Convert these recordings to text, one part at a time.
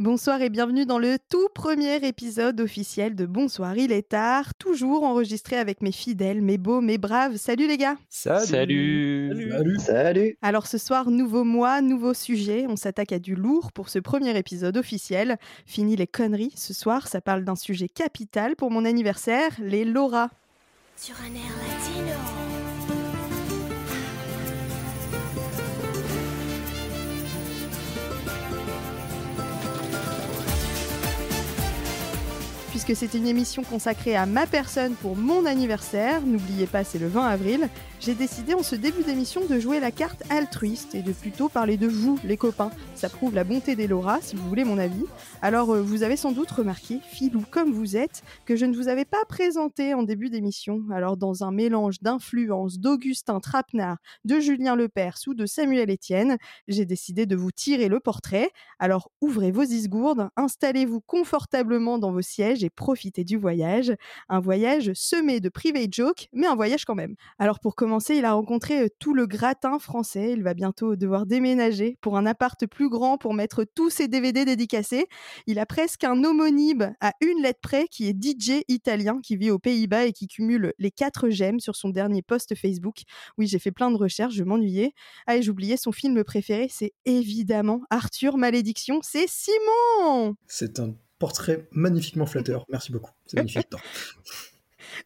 Bonsoir et bienvenue dans le tout premier épisode officiel de Bonsoir, il est tard, toujours enregistré avec mes fidèles, mes beaux, mes braves. Salut les gars Salut Salut Salut, Salut Alors ce soir, nouveau mois, nouveau sujet, on s'attaque à du lourd pour ce premier épisode officiel. Fini les conneries, ce soir ça parle d'un sujet capital pour mon anniversaire, les Laura. Sur un air latino. C'est une émission consacrée à ma personne pour mon anniversaire, n'oubliez pas c'est le 20 avril, j'ai décidé en ce début d'émission de jouer la carte altruiste et de plutôt parler de vous, les copains. Ça prouve la bonté des Laura, si vous voulez mon avis. Alors, euh, vous avez sans doute remarqué, filou comme vous êtes, que je ne vous avais pas présenté en début d'émission. Alors, dans un mélange d'influences d'Augustin Trapenard, de Julien Lepers ou de Samuel Etienne, j'ai décidé de vous tirer le portrait. Alors, ouvrez vos isgourdes, installez-vous confortablement dans vos sièges et profitez du voyage. Un voyage semé de private jokes, mais un voyage quand même. Alors, pour commencer, il a rencontré euh, tout le gratin français. Il va bientôt devoir déménager pour un appart plus grand pour mettre tous ses DVD dédicacés. Il a presque un homonyme à une lettre près qui est DJ italien qui vit aux Pays-Bas et qui cumule les quatre j'aime sur son dernier post Facebook. Oui, j'ai fait plein de recherches, je m'ennuyais. Ah, et j'oubliais son film préféré, c'est évidemment Arthur Malédiction, c'est Simon C'est un portrait magnifiquement flatteur. Merci beaucoup. C'est magnifique.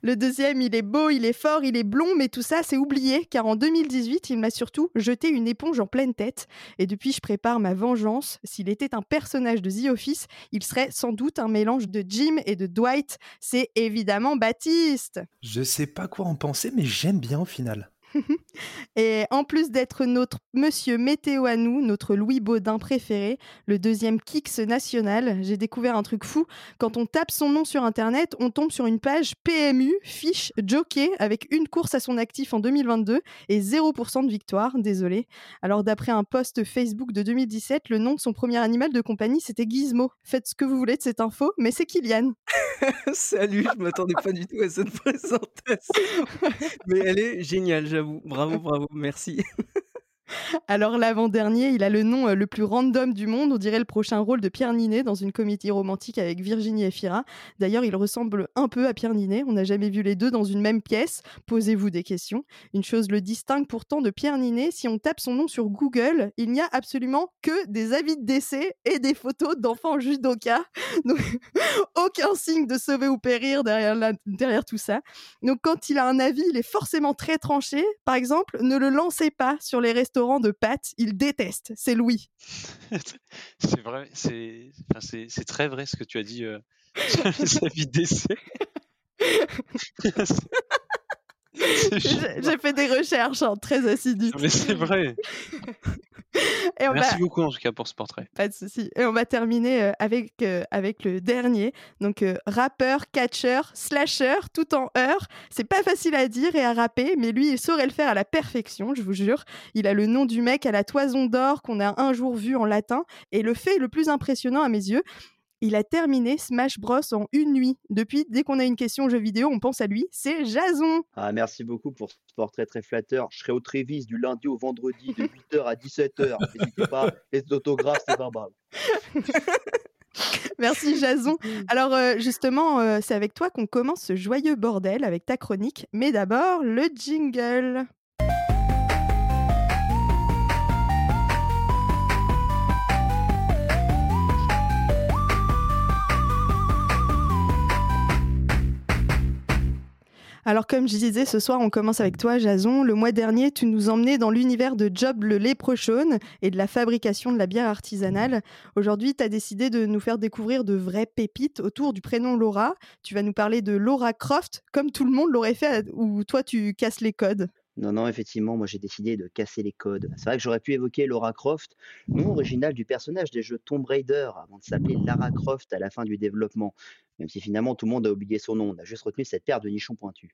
Le deuxième, il est beau, il est fort, il est blond, mais tout ça, c'est oublié, car en 2018, il m'a surtout jeté une éponge en pleine tête. Et depuis, je prépare ma vengeance. S'il était un personnage de The Office, il serait sans doute un mélange de Jim et de Dwight. C'est évidemment Baptiste. Je sais pas quoi en penser, mais j'aime bien au final. Et en plus d'être notre monsieur météo à nous, notre Louis Baudin préféré, le deuxième Kix national, j'ai découvert un truc fou. Quand on tape son nom sur internet, on tombe sur une page PMU, fiche jockey, avec une course à son actif en 2022 et 0% de victoire, désolé. Alors d'après un post Facebook de 2017, le nom de son premier animal de compagnie, c'était Gizmo. Faites ce que vous voulez de cette info, mais c'est Kylian. Salut, je m'attendais pas du tout à cette présentation. Mais elle est géniale, j'avoue. Bravo, bravo, merci. Alors l'avant-dernier, il a le nom euh, le plus random du monde, on dirait le prochain rôle de Pierre Ninet dans une comédie romantique avec Virginie Efira. D'ailleurs, il ressemble un peu à Pierre Ninet, on n'a jamais vu les deux dans une même pièce. Posez-vous des questions. Une chose le distingue pourtant de Pierre Ninet, si on tape son nom sur Google, il n'y a absolument que des avis de décès et des photos d'enfants judoka. Donc aucun signe de sauver ou périr derrière, derrière tout ça. Donc quand il a un avis, il est forcément très tranché. Par exemple, ne le lancez pas sur les restaurants de pâtes, il déteste. C'est Louis. c'est vrai, c'est enfin, c'est c'est très vrai ce que tu as dit euh, les avis d'essai. J'ai fait des recherches hein, très assidues. Mais c'est vrai. Et on Merci va, beaucoup en tout cas pour ce portrait. pas de souci. Et on va terminer euh, avec, euh, avec le dernier. Donc, euh, rappeur, catcheur, slasher, tout en heure. C'est pas facile à dire et à rapper, mais lui, il saurait le faire à la perfection, je vous jure. Il a le nom du mec à la toison d'or qu'on a un jour vu en latin. Et le fait le plus impressionnant à mes yeux, il a terminé Smash Bros en une nuit. Depuis, dès qu'on a une question jeu vidéo, on pense à lui. C'est Jason. Ah, merci beaucoup pour ce portrait très flatteur. Je serai au Trévis du lundi au vendredi de 8h à 17h. N'hésitez pas, les autographes, c'est verbal. Merci Jason. Alors euh, justement, euh, c'est avec toi qu'on commence ce joyeux bordel avec ta chronique. Mais d'abord, le jingle. Alors comme je disais, ce soir on commence avec toi Jason. Le mois dernier, tu nous emmenais dans l'univers de Job le léprechaune et de la fabrication de la bière artisanale. Aujourd'hui, tu as décidé de nous faire découvrir de vraies pépites autour du prénom Laura. Tu vas nous parler de Laura Croft, comme tout le monde l'aurait fait, ou toi tu casses les codes. Non, non, effectivement, moi j'ai décidé de casser les codes. C'est vrai que j'aurais pu évoquer Laura Croft, nom original du personnage des jeux Tomb Raider, avant de s'appeler Lara Croft à la fin du développement. Même si finalement tout le monde a oublié son nom, on a juste retenu cette paire de nichons pointus.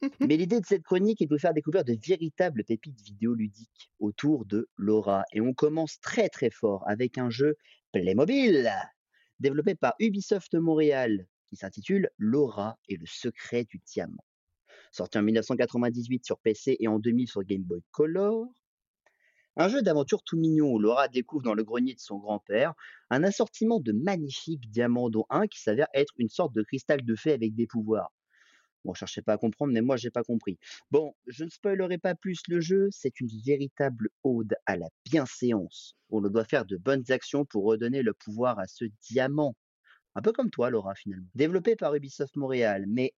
Mais l'idée de cette chronique est de vous faire découvrir de véritables pépites vidéoludiques autour de Laura. Et on commence très très fort avec un jeu Playmobil, développé par Ubisoft Montréal, qui s'intitule Laura et le secret du diamant. Sorti en 1998 sur PC et en 2000 sur Game Boy Color. Un jeu d'aventure tout mignon où Laura découvre dans le grenier de son grand-père un assortiment de magnifiques diamants dont un qui s'avère être une sorte de cristal de fée avec des pouvoirs. Bon, cherchez pas à comprendre, mais moi j'ai pas compris. Bon, je ne spoilerai pas plus le jeu, c'est une véritable ode à la bienséance. On doit faire de bonnes actions pour redonner le pouvoir à ce diamant. Un peu comme toi, Laura, finalement. Développé par Ubisoft Montréal. Mais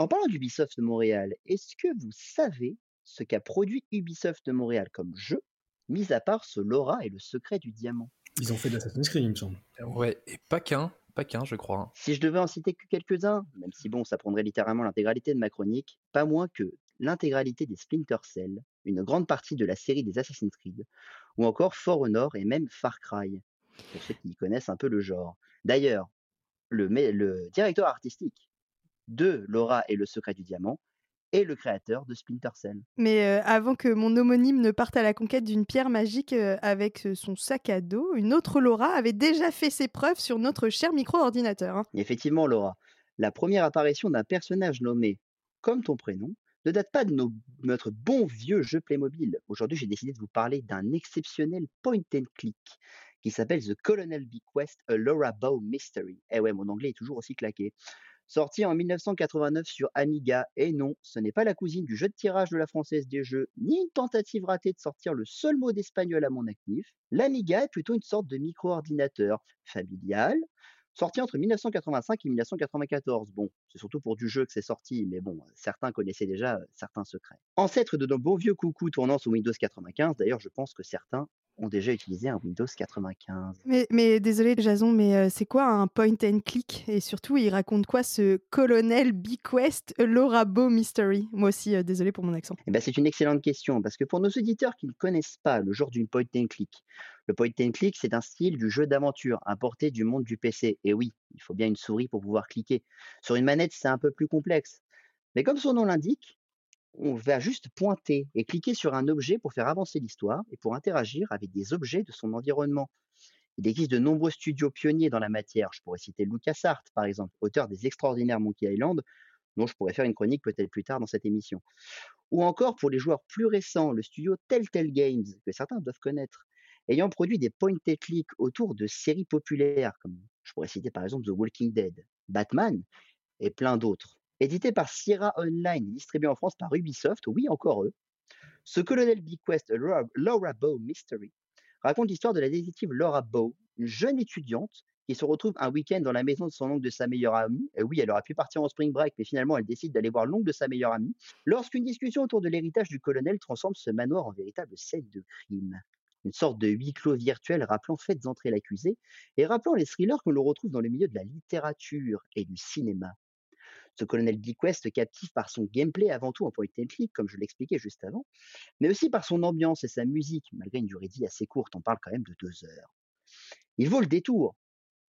en parlant d'Ubisoft Montréal, est-ce que vous savez ce qu'a produit Ubisoft de Montréal comme jeu, mis à part ce Laura et le secret du diamant? Ils ont fait d'Assassin's Creed, il me semble. Ouais, et pas qu'un, pas qu'un, je crois. hein. Si je devais en citer que quelques-uns, même si bon, ça prendrait littéralement l'intégralité de ma chronique, pas moins que l'intégralité des Splinter Cell, une grande partie de la série des Assassin's Creed, ou encore For Honor et même Far Cry, pour ceux qui connaissent un peu le genre. D'ailleurs, le directeur artistique de Laura et le secret du diamant est le créateur de Splinter Cell. Mais euh, avant que mon homonyme ne parte à la conquête d'une pierre magique euh, avec euh, son sac à dos, une autre Laura avait déjà fait ses preuves sur notre cher micro-ordinateur. hein. Et effectivement, Laura, la première apparition d'un personnage nommé comme ton prénom ne date pas de nos- notre bon vieux jeu Playmobil. Aujourd'hui, j'ai décidé de vous parler d'un exceptionnel point and click qui s'appelle The Colonel Bequest, A Laura Bow Mystery. Eh ouais, mon anglais est toujours aussi claqué. Sorti en 1989 sur Amiga, et non, ce n'est pas la cousine du jeu de tirage de la Française des Jeux, ni une tentative ratée de sortir le seul mot d'espagnol à mon actif. L'Amiga est plutôt une sorte de micro-ordinateur familial, sorti entre 1985 et 1994. Bon, c'est surtout pour du jeu que c'est sorti, mais bon, certains connaissaient déjà euh, certains secrets. Ancêtre de nos beaux vieux coucous tournant sous Windows 95, d'ailleurs, je pense que certains ont déjà utilisé un Windows 95. Mais, mais désolé Jason, mais euh, c'est quoi un point and click? Et surtout, il raconte quoi ce colonel Bequest Laura Bow Mystery? Moi aussi, euh, désolé pour mon accent. Eh ben, c'est une excellente question, parce que pour nos auditeurs qui ne connaissent pas le genre d'une point and click, le point and click, c'est un style du jeu d'aventure importé du monde du PC. Et oui, il faut bien une souris pour pouvoir cliquer. Sur une manette, c'est un peu plus complexe. Mais comme son nom l'indique, on va juste pointer et cliquer sur un objet pour faire avancer l'histoire et pour interagir avec des objets de son environnement. Il existe de nombreux studios pionniers dans la matière. Je pourrais citer LucasArts, par exemple, auteur des extraordinaires Monkey Island, dont je pourrais faire une chronique peut-être plus tard dans cette émission. Ou encore pour les joueurs plus récents, le studio Telltale Games, que certains doivent connaître, ayant produit des point and click autour de séries populaires, comme je pourrais citer par exemple The Walking Dead, Batman et plein d'autres. Édité par Sierra Online et distribué en France par Ubisoft, oui, encore eux, ce Colonel Bequest Laura, Bow Mystery raconte l'histoire de la détective Laura Bow, une jeune étudiante qui se retrouve un week-end dans la maison de son oncle de sa meilleure amie. Et oui, elle aurait pu partir en spring break, mais finalement, elle décide d'aller voir l'oncle de sa meilleure amie, lorsqu'une discussion autour de l'héritage du colonel transforme ce manoir en véritable scène de crime. Une sorte de huis clos virtuel rappelant Faites entrer l'accusé et rappelant les thrillers que l'on retrouve dans le milieu de la littérature et du cinéma. Ce colonel Bequest captive par son gameplay avant tout en point and click, comme je l'expliquais juste avant, mais aussi par son ambiance et sa musique, malgré une durée de vie assez courte, on parle quand même de deux heures. Il vaut le détour.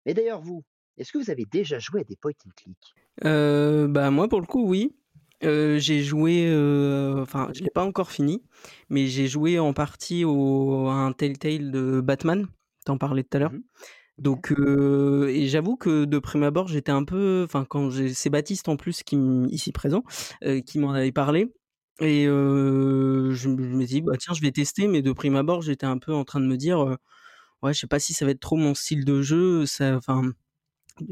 Et d'ailleurs, vous, est-ce que vous avez déjà joué à des point and click Euh, bah moi pour le coup oui. Euh, j'ai joué, euh, enfin je l'ai pas encore fini, mais j'ai joué en partie au, à un Telltale de Batman. T'en parlais tout à l'heure. Mhm. Donc euh, et j'avoue que de prime abord j'étais un peu, enfin quand j'ai, c'est Baptiste en plus qui ici présent, euh, qui m'en avait parlé. Et euh, je me je me dis bah tiens je vais tester, mais de prime abord j'étais un peu en train de me dire ouais je sais pas si ça va être trop mon style de jeu, ça, enfin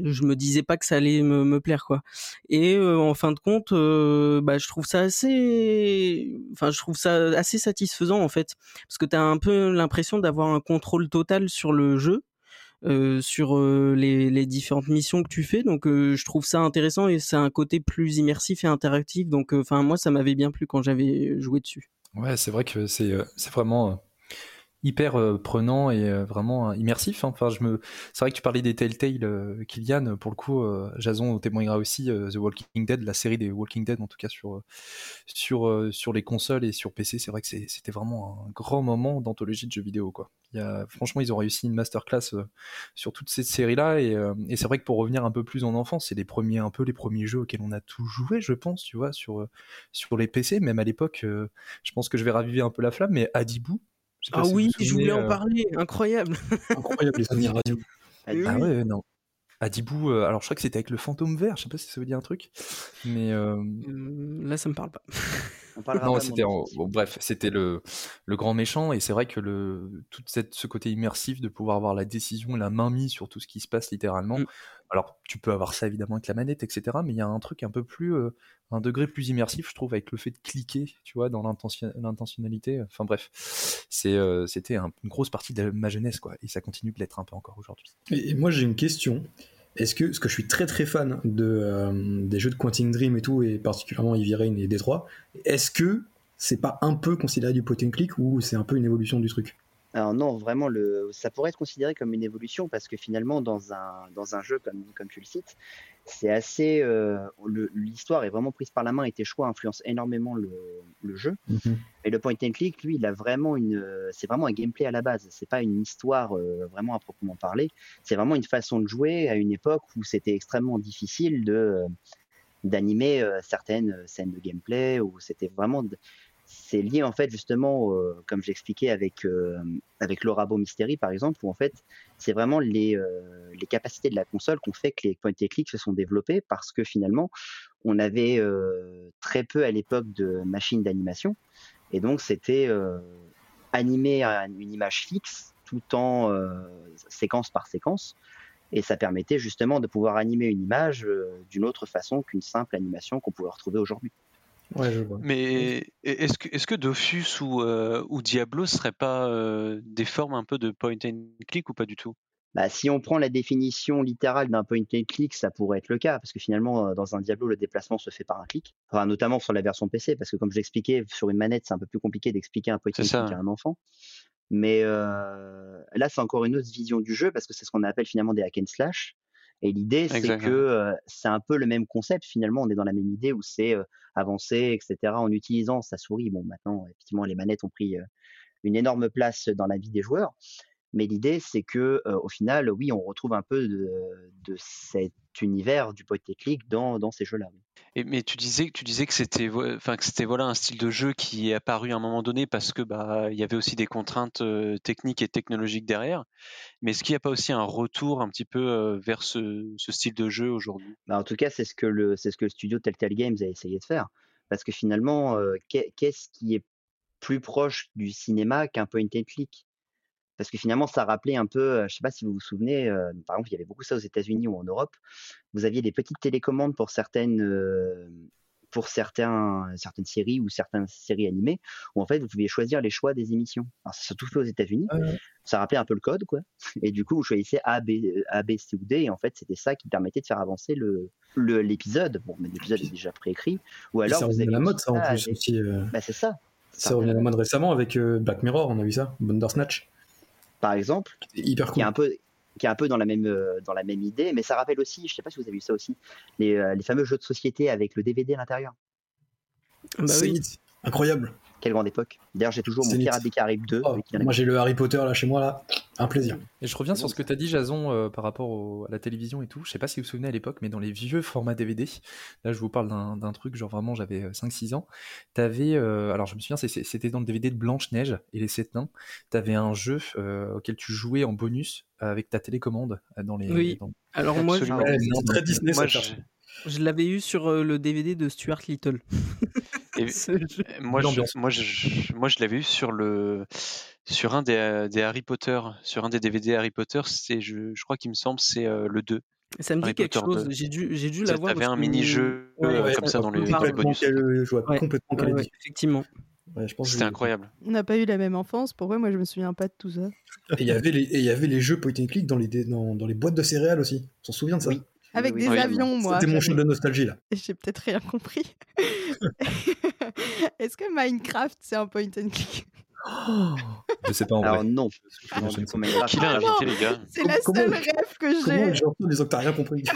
je me disais pas que ça allait me, me plaire quoi. Et euh, en fin de compte, euh, bah, je trouve ça assez, enfin je trouve ça assez satisfaisant en fait, parce que tu as un peu l'impression d'avoir un contrôle total sur le jeu. Euh, sur euh, les, différentes missions que tu fais. Donc euh, je trouve ça intéressant et c'est un côté plus immersif et interactif. Donc enfin moi ça m'avait bien plu quand j'avais joué dessus. Ouais, c'est vrai que c'est vraiment hyper euh, prenant et euh, vraiment euh, immersif. hein. Enfin, je me, c'est vrai que tu parlais des Telltale, Kylian. Pour le coup, Jason témoignera aussi The Walking Dead, la série des Walking Dead en tout cas sur sur sur les consoles et sur PC. C'est vrai que c'était vraiment un grand moment d'anthologie de jeux vidéo quoi. Il y a, franchement, ils ont réussi une masterclass sur toute cette série-là et, et c'est vrai que pour revenir un peu plus en enfance, c'est les premiers un peu les premiers jeux auxquels on a tout joué, je pense, tu vois, sur sur les PC. Même à l'époque, je pense que je vais raviver un peu la flamme, mais Adibou. Ah si oui je voulais en euh, parler incroyable Incroyable les souvenirs radio. Ah oui. ouais, non. Adibou, euh, alors je crois que c'était avec le fantôme vert, je sais pas si ça veut dire un truc, mais euh, Euh, là ça me parle pas On parlera Non, c'était en- bon, bref, c'était le, le grand méchant et c'est vrai que le tout cette, ce côté immersif de pouvoir avoir la décision et la main mise sur tout ce qui se passe littéralement. Mm. Alors tu peux avoir ça évidemment avec la manette, etc. Mais il y a un truc un peu plus, euh, un degré plus immersif, je trouve, avec le fait de cliquer, tu vois, dans l'intention- l'intentionnalité. Enfin bref, c'est euh, c'était un- une grosse partie de ma jeunesse, quoi, et ça continue de l'être un peu encore aujourd'hui. Et, moi j'ai une question. Est-ce que, parce que je suis très très fan de, euh, des jeux de Quantic Dream et tout, et particulièrement Heavy Rain et Détroit, est-ce que c'est pas un peu considéré du point and click ou c'est un peu une évolution du truc? Alors non, vraiment, le... ça pourrait être considéré comme une évolution parce que finalement, dans un, dans un jeu comme, comme tu le cites, c'est assez. euh, L'histoire est vraiment prise par la main et tes choix influencent énormément le, le jeu. Et le point and click, lui, il a vraiment une. C'est vraiment un gameplay à la base. C'est pas une histoire euh, vraiment à proprement parler. C'est vraiment une façon de jouer à une époque où c'était extrêmement difficile de euh, d'animer certaines scènes de gameplay où c'était vraiment. C'est lié en fait justement, euh, comme j'expliquais avec euh, avec l'Orabo Mystery par exemple, où en fait c'est vraiment les euh, les capacités de la console qu'on fait que les point and click se sont développés parce que finalement on avait euh, très peu à l'époque de machines d'animation et donc c'était à une image fixe tout en séquence par séquence. Et ça permettait justement de pouvoir animer une image d'une autre façon qu'une simple animation qu'on pouvait retrouver aujourd'hui. Ouais, je vois. Mais est-ce que, est-ce que Dofus ou, euh, ou Diablo seraient pas euh, des formes un peu de point and click ou pas du tout? Bah, si on prend la définition littérale d'un point and click, ça pourrait être le cas, parce que finalement, euh, dans un Diablo, le déplacement se fait par un clic, enfin, notamment sur la version PC, parce que comme je l'expliquais, sur une manette, c'est un peu plus compliqué d'expliquer un point and C'est click ça, à un enfant. Mais euh, là, c'est encore une autre vision du jeu, parce que c'est ce qu'on appelle finalement des hack and slash. Et l'idée, c'est que euh, c'est un peu le même concept. Finalement, on est dans la même idée où c'est euh, avancer, etc., en utilisant sa souris. Bon, maintenant, effectivement, les manettes ont pris euh, une énorme place dans la vie des joueurs. Mais l'idée, c'est que euh, au final, oui, on retrouve un peu de, de cet univers du point and click dans, dans ces jeux-là. Et, mais tu disais, tu disais que c'était, enfin que c'était voilà un style de jeu qui est apparu à un moment donné parce que bah il y avait aussi des contraintes euh, techniques et technologiques derrière. Mais est-ce qu'il n'y a pas aussi un retour un petit peu euh, vers ce, ce style de jeu aujourd'hui? Bah, en tout cas, c'est ce que le c'est ce que le studio Telltale Games a essayé de faire, parce que finalement, euh, qu'est- qu'est-ce qui est plus proche du cinéma qu'un point and click? Parce que finalement, ça rappelait un peu, euh, je sais pas si vous vous souvenez, euh, par exemple, il y avait beaucoup ça aux États-Unis ou en Europe. Vous aviez des petites télécommandes pour certaines euh, pour certains, certaines séries ou certaines séries animées, où en fait vous pouviez choisir les choix des émissions. Alors c'est surtout fait aux États-Unis. Ça rappelait un peu le code, quoi. Et du coup, vous choisissez A, B, A, B, C ou D, et en fait, c'était ça qui permettait de faire avancer le le- l'épisode. Bon, mais l'épisode est déjà préécrit. Ou alors ça vous revient à avez la mode, ça en ça plus avec- aussi. euh, Bah, c'est ça. ça revient à la mode récemment avec euh, Black Mirror, on a vu ça, Bandersnatch. Par exemple, Hyper qui est cool. un peu qui est un peu dans la même euh, dans la même idée, mais ça rappelle aussi, je sais pas si vous avez vu ça aussi, les, euh, les fameux jeux de société avec le DVD à l'intérieur. Bah oui. lit. Incroyable. Quelle grande époque. D'ailleurs, j'ai toujours mon lit. des Caraïbes 2. Oh, oui, qui vient moi j'ai le Harry Potter là chez moi là, un plaisir. Et je reviens sur ce que tu as dit, Jason, euh, par rapport au- à la télévision et tout. Je sais pas si vous vous souvenez à l'époque, mais dans les vieux formats DVD, là je vous parle d'un truc, genre vraiment j'avais euh, 5-6 ans, t'avais, euh, alors je me souviens, c'était dans le DVD de Blanche-Neige et les Sept Nains, t'avais un jeu euh, auquel tu jouais en bonus avec ta télécommande euh, dans les... Oui. dans- Alors moi, je, non, très Disney Moi, ça. je- je l'avais eu sur euh, le DVD de Stuart Little. et- moi, je, moi, je, moi, je l'avais eu sur le, sur un des, euh, des Harry Potter, sur un des DVD Harry Potter. C'est, je, je crois qu'il me semble, c'est euh, le 2. Ça me dit Harry quelque Potter chose. 2. J'ai dû, j'ai dû l'avoir. t'avais un mini-jeu, Ouais, euh, ouais, comme ça dans les, dans bonus. quel- je vois Ouais. complètement quel effectivement. Ouais, je pense que C'était incroyable. On n'a pas eu la même enfance. Pourquoi moi je me souviens pas de tout ça Et il y avait les et il y avait les jeux point and click dans les dans, dans les boîtes de céréales aussi. On s'en souvient de ça? Oui. Avec Oui, des oui, avions, moi. C'était mon jeu de nostalgie là. J'ai peut-être rien compris. Est-ce que Minecraft c'est un point and click? Je sais pas en Alors vrai. non. Je ne sais pas. Qui l'a invité, les gars C'est la Comment- seule rêve que j'ai. disant que t'as rien compris?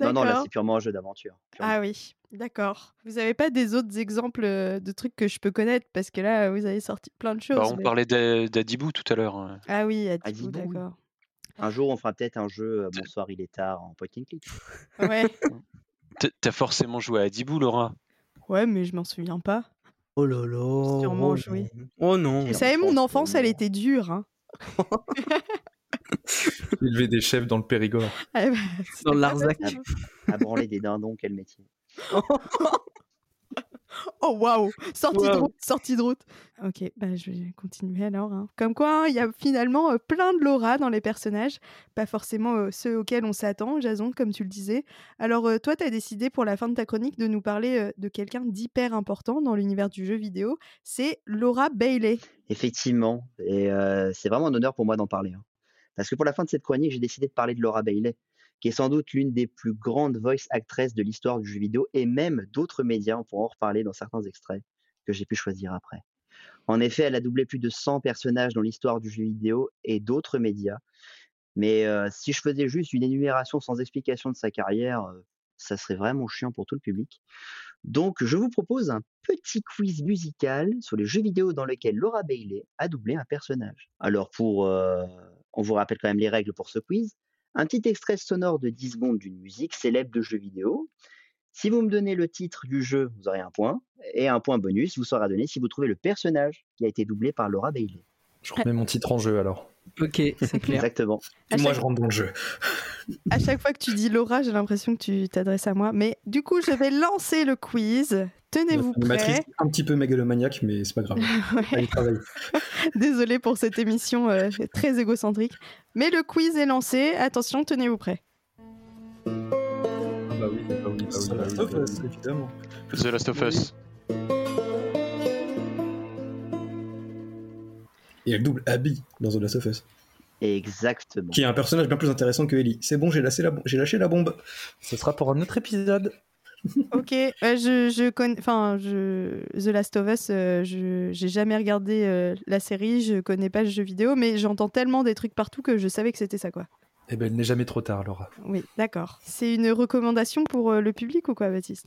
Non, non, là c'est purement un jeu d'aventure. Ah oui, d'accord. Vous avez pas des autres exemples euh, de trucs que je peux connaître? Parce que là vous avez sorti plein de choses. Bah, on mais- parlait d'A- d'Adibou tout à l'heure. hein. Ah oui, à Adibou, d'accord. Un jour, on fera peut-être un jeu euh, Bonsoir, il est tard en point and click. Ouais, T'as forcément joué à Adibou, Laura. ouais, mais je m'en souviens pas. Oh là là. Sûrement oh joué. non. Oh non. Vous Et savez, mon enfance, elle était dure. Hein. Élever des chefs dans le Périgord. Ah, bah, c'est Dans le pas Larzac. À branler des dindons, quel métier. Oh waouh Sortie de route, sortie de route. Ok, bah, je vais continuer alors. hein. Comme quoi, hein, il y a finalement euh, plein de Laura dans les personnages, pas forcément euh, ceux auxquels on s'attend, Jason, comme tu le disais. Alors euh, toi, tu as décidé pour la fin de ta chronique de nous parler euh, de quelqu'un d'hyper important dans l'univers du jeu vidéo, c'est Laura Bailey. Effectivement, et euh, c'est vraiment un honneur pour moi d'en parler. hein. Parce que pour la fin de cette chronique, j'ai décidé de parler de Laura Bailey, qui est sans doute l'une des plus grandes voice actresses de l'histoire du jeu vidéo et même d'autres médias, on pourra en reparler dans certains extraits que j'ai pu choisir après. En effet, elle a doublé plus de 100 personnages dans l'histoire du jeu vidéo et d'autres médias. Mais euh, si je faisais juste une énumération sans explication de sa carrière, euh, ça serait vraiment chiant pour tout le public. Donc, je vous propose un petit quiz musical sur les jeux vidéo dans lesquels Laura Bailey a doublé un personnage. Alors, pour, euh, on vous rappelle quand même les règles pour ce quiz. Un petit extrait sonore de 10 secondes d'une musique célèbre de jeux vidéo. Si vous me donnez le titre du jeu, vous aurez un point. Et un point bonus vous sera donné si vous trouvez le personnage qui a été doublé par Laura Bailey. Je remets mon titre en jeu alors. Ok, c'est clair. Exactement. À Moi, chaque, je rentre dans le jeu. à chaque fois que tu dis Laura, j'ai l'impression que tu t'adresses à moi. Mais du coup, je vais lancer le quiz. Tenez-vous Une matrice prêts. un petit peu mégalomaniaque, mais c'est pas grave. Ouais. Allez. Désolée pour cette émission euh, très égocentrique. Mais le quiz est lancé. Attention, tenez-vous prêts. Ah bah oui, bah oui, bah oui, bah sauf, bah euh, oui. évidemment. The Last of Us. Et elle double Abby dans The Last of Us, Exactement. qui est un personnage bien plus intéressant que Ellie. C'est bon, j'ai lâché, la bo- j'ai lâché la bombe. Ce sera pour un autre épisode. Ok, euh, je, je connais. Enfin, je... The Last of Us, euh, je j'ai jamais regardé euh, la série, je connais pas le jeu vidéo, mais j'entends tellement des trucs partout que je savais que c'était ça, quoi. Eh ben, il n'est jamais trop tard, Laura. Oui, d'accord. C'est une recommandation pour euh, le public ou quoi, Baptiste?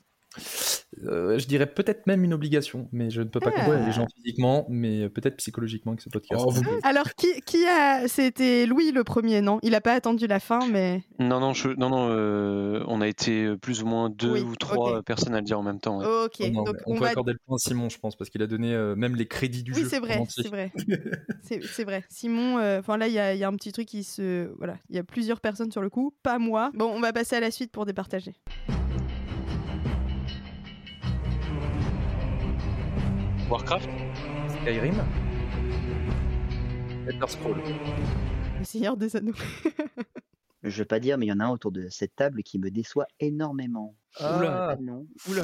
Euh, je dirais peut-être même une obligation, mais je ne peux pas Ah. convaincre les gens physiquement, mais peut-être psychologiquement avec ce podcast. Oh, vous- Alors, qui, qui a. C'était Louis le premier, non? Il a pas attendu la fin, mais. Non, non, je- non, non euh, on a été plus ou moins deux Oui, ou trois personnes à le dire en même temps. ouais. Ok, Oh non, donc on, on peut va. accorder le point à Simon, je pense, parce qu'il a donné euh, même les crédits du Oui, jeu. c'est en vrai, c'est vrai. C'est c'est vrai. Simon, euh, enfin là, il y, a il y a un petit truc qui se. Voilà, il y a plusieurs personnes sur le coup, pas moi. Bon, on va passer à la suite pour départager. Warcraft Skyrim. Elder Scroll. Le Seigneur des Anneaux. Je vais pas dire, mais il y en a un autour de cette table qui me déçoit énormément. Oula. Ah, non, Oula.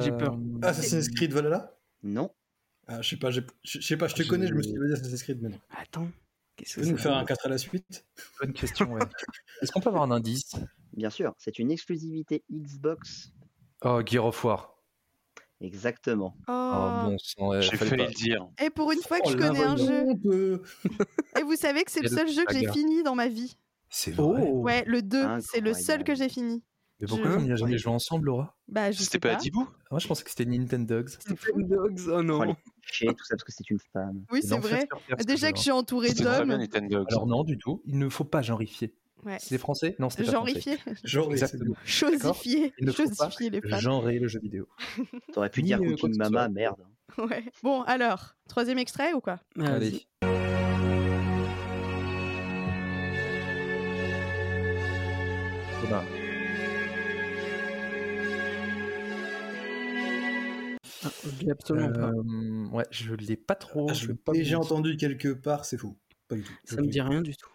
J'ai peur. Euh, Assassin's Creed Valhalla? Non. ah, Je sais pas, je sais pas, je te Je- connais, je me suis dit Assassin's Creed, mais non. Attends. Qu'est-ce Tu que peux nous faire un 4 à la suite? Bonne question, ouais. Est-ce qu'on peut avoir un indice? Bien sûr, c'est une exclusivité Xbox. Oh, Gear of War. Exactement. Oh. Oh, bon sang, J'ai failli pas. le dire. Et pour une fois que Oh, je connais un jeu, et vous savez que c'est le seul jeu que j'ai fini dans ma vie. C'est vrai. Oh. Ouais, le 2, c'est le seul que j'ai fini. Mais pourquoi Je- on n'y a jamais joué ensemble, Laura? Bah, je sais C'était pas pas. à Dibou Moi, je pensais que c'était Nintendogs. C'est fou. Dogs, oh non. clichés, tout ça parce que c'est une femme. Oui, C'est vrai. Déjà que je suis bien d'hommes. Alors non, du tout. Il ne faut pas genrifier. Ouais. C'est français? Non, c'était pas français. Genre, oui, c'est Exactement. chosifier, Il ne faut pas chosifier les femmes. Genrer le jeu vidéo. T'aurais pu dire euh, Cooking ce Mama, merde. Ouais. Bon, alors, troisième extrait ou quoi? Allez. Ah, je l'ai absolument pas. Euh, ouais, je l'ai pas trop. Ah, je l'ai déjà entendu quelque part, c'est faux. Pas du tout. Ça me dit rien du tout,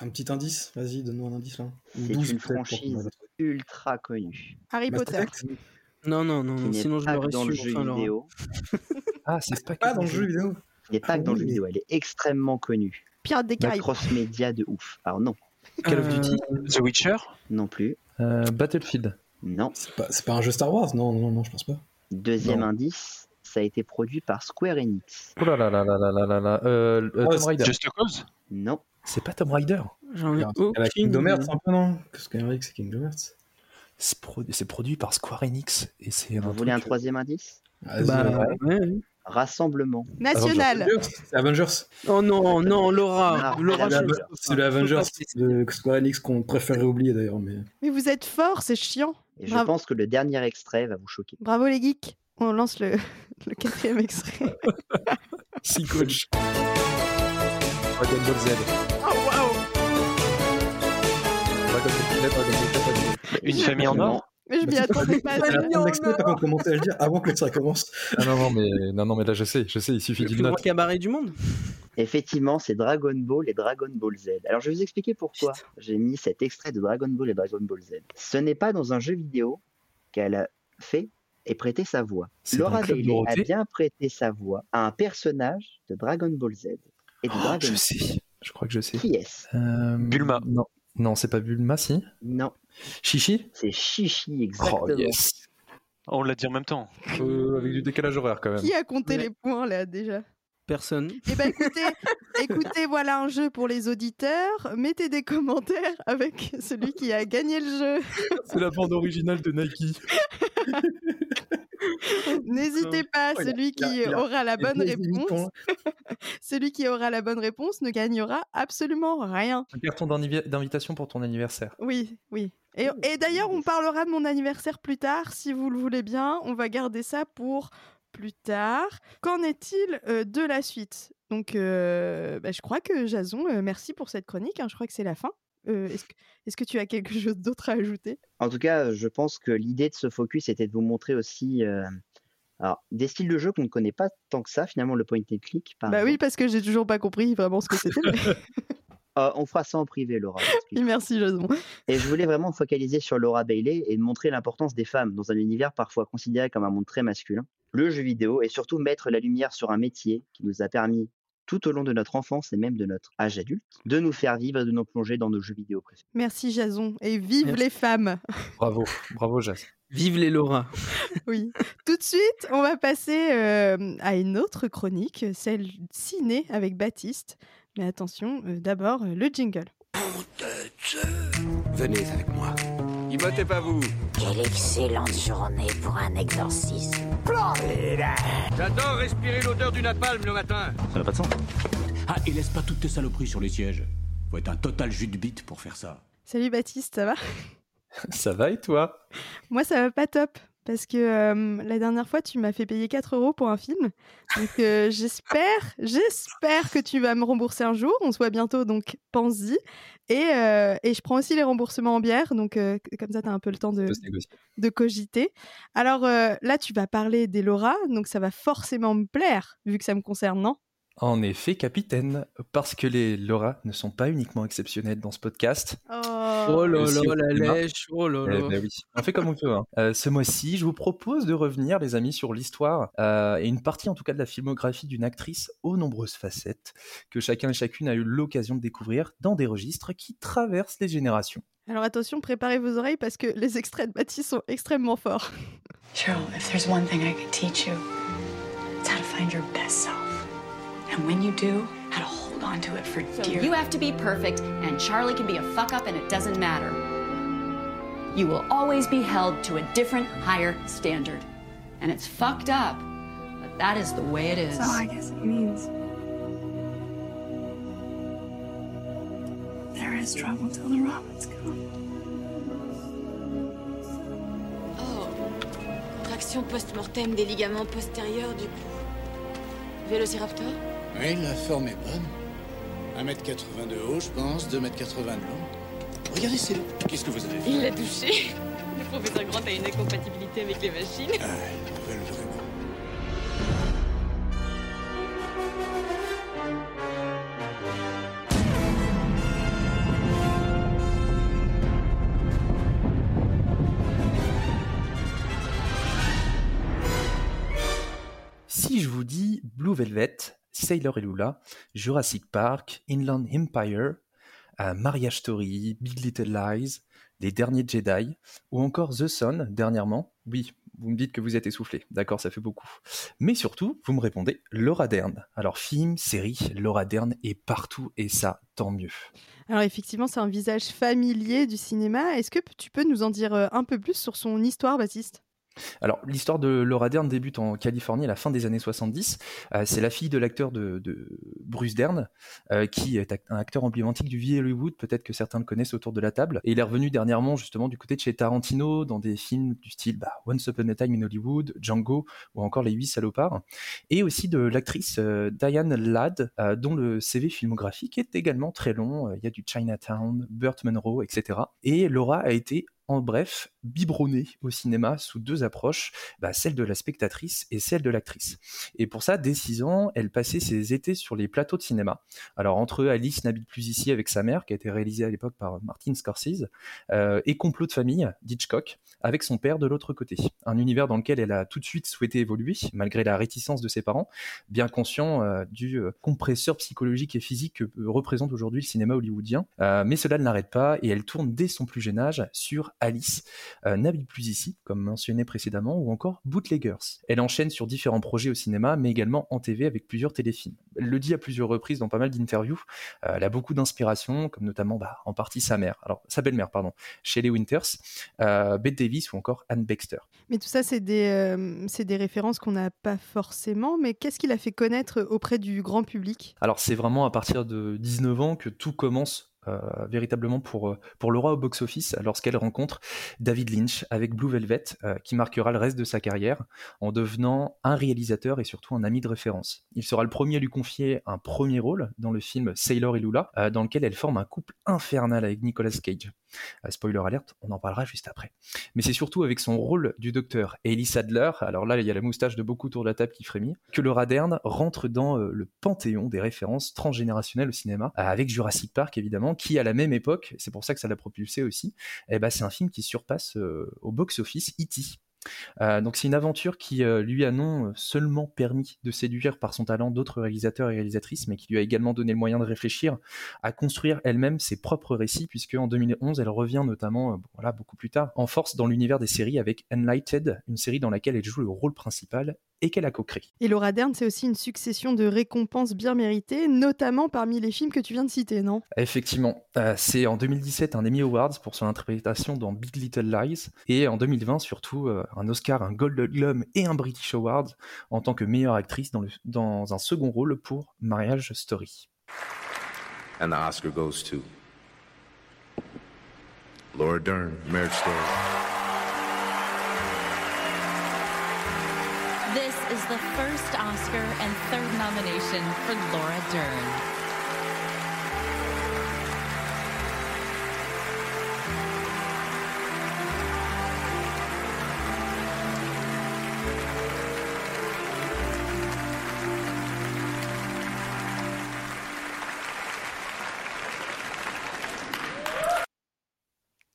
un petit indice, vas-y, donne-nous un indice là. C'est une franchise ultra connue. Harry Potter. Non, non, non, sinon je l'aurais. Dans le jeu vidéo. ah, c'est pas, pas dans le jeu vidéo. Il est pas que dans le jeu vidéo, elle est extrêmement connue. Pierre des Caraïbes. Cross-média de ouf. Alors non. Call of Duty euh, The Witcher Non plus. Euh, Battlefield Non. C'est pas, pas un jeu Star Wars Non, non, non, je pense pas. Deuxième indice, ça a été produit par Square Enix. Oh là là là là là là là. Euh, euh Just Cause Non. C'est pas Tomb Raider. J'en ai Il y a aucune Kingdom Hearts idée. un peu, non? Parce qu'Henrik, c'est Kingdom Hearts. C'est produ- c'est produit par Square Enix et c'est Vous un voulez un troisième indice? Vas-y, Bah, ouais. ouais, ouais. Rassemblement. National. Avengers, C'est Avengers. Oh non, non, Laura. Ah, Laura, C'est le Avengers de Square Enix qu'on préférait oublier d'ailleurs. Mais... Mais vous êtes forts, c'est chiant. Et je Bravo. pense que le dernier extrait va vous choquer. Bravo les geeks. On lance le, le quatrième extrait. Si coach. Dragon Ball Z. Oh waouh. Une famille en or Mais je m'y attendais pas. C'est commençait à le dire avant que ça commence. Ah non, non, mais, non, non, mais là, je sais, je sais, il suffit Le d'une note. cabaret du monde. Effectivement, c'est Dragon Ball et Dragon Ball Z. Alors, je vais vous expliquer pourquoi j'ai mis cet extrait de Dragon Ball et Dragon Ball Z. Ce n'est pas dans un jeu vidéo qu'elle a fait et prêté sa voix. Laura le Bailey a bien prêté sa voix à un personnage de Dragon Ball Z et Oh, Dragon je sais, je crois que je sais. Qui est-ce? Euh, Bulma. Non, non c'est pas Bulma, si? Non, Chichi? C'est Chichi, exactement. Oh, yes. On l'a dit en même temps. Euh, avec du décalage horaire quand même. Qui a compté Ouais. les points là déjà? Personne. Eh ben écoutez, écoutez, voilà un jeu pour les auditeurs. Mettez des commentaires avec celui qui a gagné le jeu. C'est la bande originale de Nike. N'hésitez pas, Oh, celui qui aura la bonne réponse, celui qui aura la bonne réponse ne gagnera absolument rien. Un carton d'invi- d'invitation pour ton anniversaire. Oui, oui. Et, et d'ailleurs, on parlera de mon anniversaire plus tard, si vous le voulez bien. On va garder ça pour plus tard. Qu'en est-il euh, de la suite? Donc, euh, bah, je crois que Jason, euh, merci pour cette chronique. hein, je crois que c'est la fin. Euh, Est-ce que, tu as quelque chose d'autre à ajouter? En tout cas, je pense que l'idée de ce focus était de vous montrer aussi euh, alors, des styles de jeu qu'on ne connaît pas tant que ça, finalement, le point and click. Par Bah oui, parce que j'ai toujours pas compris vraiment ce que c'était. mais- Euh, on fera ça en privé, Laura. merci Jason. Et je voulais vraiment me focaliser sur Laura Bailey et montrer l'importance des femmes dans un univers parfois considéré comme un monde très masculin, le jeu vidéo, et surtout mettre la lumière sur un métier qui nous a permis, tout au long de notre enfance et même de notre âge adulte, de nous faire vivre et de nous plonger dans nos jeux vidéo préférés. Merci Jason. Et vive Merci. les femmes Bravo, bravo Jazz. Vive les Laura. Oui. Tout de suite, on va passer euh, à une autre chronique, celle ciné avec Baptiste. Mais attention, euh, d'abord, euh, le jingle. Venez avec moi. Immotez pas vous. Quelle excellente journée pour un exorcisme. J'adore respirer l'odeur du napalm le matin. Ça n'a pas de sens. Ah, et laisse pas toutes tes saloperies sur les sièges. Faut être un total jus de bite pour faire ça. Salut Baptiste, ça va? Ça va et toi? Moi, ça va pas top. Parce que euh, la dernière fois, tu m'as fait payer 4 euros pour un film. Donc, euh, j'espère, j'espère que tu vas me rembourser un jour. On se voit bientôt, donc pense-y. Et, euh, et je prends aussi les remboursements en bière. Donc, euh, comme ça, tu as un peu le temps de, de cogiter. Alors là, tu vas parler des Laura. Donc, ça va forcément me plaire, vu que ça me concerne, non? En effet, capitaine, parce que les Laura ne sont pas uniquement exceptionnelles dans ce podcast. Oh là Aussi là, la lèche. Oh là Eh ben oui, on fait comme on peut. hein. Euh, ce mois-ci, je vous propose de revenir, les amis, sur l'histoire euh, et une partie, en tout cas, de la filmographie d'une actrice aux nombreuses facettes que chacun et chacune a eu l'occasion de découvrir dans des registres qui traversent les générations. Alors attention, préparez vos oreilles parce que les extraits de Baptiste sont extrêmement forts. Cheryl, if there's one thing I could teach you, it's how to find your best self. And when you do, how to hold on to it for dear You have to be perfect, and Charlie can be a fuck up, and it doesn't matter. You will always be held to a different, higher standard. And it's fucked up, but that is the way it is. So I guess it means there is trouble till the robins come. Oh, contraction post-mortem des ligaments postérieurs du cou. Vélociraptor Oui, la forme est bonne. 1m80 de haut, je pense, 2m80 de long. Regardez, c'est... Qu'est-ce que vous avez fait Il l'a touché. Le professeur Grant a une incompatibilité avec les machines. Ah, ils veulent vraiment. Si je vous dis Blue Velvet, Sailor et Lula, Jurassic Park, Inland Empire, euh, Marriage Story, Big Little Lies, Les Derniers Jedi, ou encore The Sun dernièrement, oui, vous me dites que vous êtes essoufflé, d'accord, ça fait beaucoup. Mais surtout, vous me répondez Laura Dern. Alors film, série, Laura Dern est partout et ça, tant mieux. Alors effectivement, c'est un visage familier du cinéma. Est-ce que tu peux nous en dire euh, un peu plus sur son histoire, Baptiste? Alors, l'histoire de Laura Dern débute en Californie à la fin des années 70. Euh, c'est la fille de l'acteur de, Bruce Dern, euh, qui est un acteur emblématique du vieil Hollywood. Peut-être que certains le connaissent autour de la table. Et il est revenu dernièrement, justement, du côté de chez Tarantino, dans des films du style bah, Once Upon a Time in Hollywood, Django ou encore Les Huit Salopards. Et aussi de l'actrice euh, Diane Ladd, dont le CV filmographique est également très long. Il y a du Chinatown, Burt Monroe, etc. Et Laura a été en bref, biberonné au cinéma sous deux approches, bah, celle de la spectatrice et celle de l'actrice. Et pour ça, dès 6 ans, elle passait ses étés sur les plateaux de cinéma. Alors entre Alice n'habite plus ici avec sa mère, qui a été réalisée à l'époque par Martin Scorsese, euh, et Complot de famille d'Hitchcock, avec son père de l'autre côté. Un univers dans lequel elle a tout de suite souhaité évoluer, malgré la réticence de ses parents, bien conscient euh, du euh, compresseur psychologique et physique que représente aujourd'hui le cinéma hollywoodien. mais cela ne l'arrête pas, et elle tourne dès son plus jeune âge sur Alice, euh, n'habite plus ici, comme mentionné précédemment, ou encore Bootleggers. Elle enchaîne sur différents projets au cinéma, mais également en TV avec plusieurs téléfilms. Elle le dit à plusieurs reprises dans pas mal d'interviews. Euh, elle a beaucoup d'inspiration, comme notamment bah, en partie sa mère, alors sa belle-mère, pardon, Shelley Winters, euh, Bette Davis ou encore Anne Baxter. Mais tout ça, c'est des, c'est des références qu'on n'a pas forcément, mais qu'est-ce qui l'a fait connaître auprès du grand public? Alors c'est vraiment à partir de 19 ans que tout commence euh, véritablement pour, euh, pour Laura au box-office lorsqu'elle rencontre David Lynch avec Blue Velvet, euh, qui marquera le reste de sa carrière en devenant un réalisateur et surtout un ami de référence. Il sera le premier à lui confier un premier rôle dans le film Sailor et Lula, dans lequel elle forme un couple infernal avec Nicolas Cage. Spoiler alerte, on en parlera juste après. Mais c'est surtout avec son rôle du docteur Ellie Sadler, alors là il y a la moustache de beaucoup autour de la table qui frémit, que Laura Dern rentre dans le panthéon des références transgénérationnelles au cinéma, avec Jurassic Park évidemment, qui à la même époque, c'est pour ça que ça l'a propulsé aussi, eh ben, c'est un film qui surpasse euh, au box-office E.T. Euh, donc c'est une aventure qui euh, lui a non seulement permis de séduire par son talent d'autres réalisateurs et réalisatrices, mais qui lui a également donné le moyen de réfléchir à construire elle-même ses propres récits, puisque en 2011 elle revient notamment, beaucoup plus tard, en force dans l'univers des séries avec Enlighted, une série dans laquelle elle joue le rôle principal et qu'elle a co-créé. Et Laura Dern, c'est aussi une succession de récompenses bien méritées, notamment parmi les films que tu viens de citer, non? Effectivement. Euh, c'est en 2017 un Emmy Awards pour son interprétation dans Big Little Lies, et en 2020 surtout euh, un Oscar, un Golden Globe et un British Award en tant que meilleure actrice dans, le, dans un second rôle pour Marriage Story. And the Oscar goes to Laura Dern, Marriage Story. Is the first Oscar and third nomination for Laura Dern.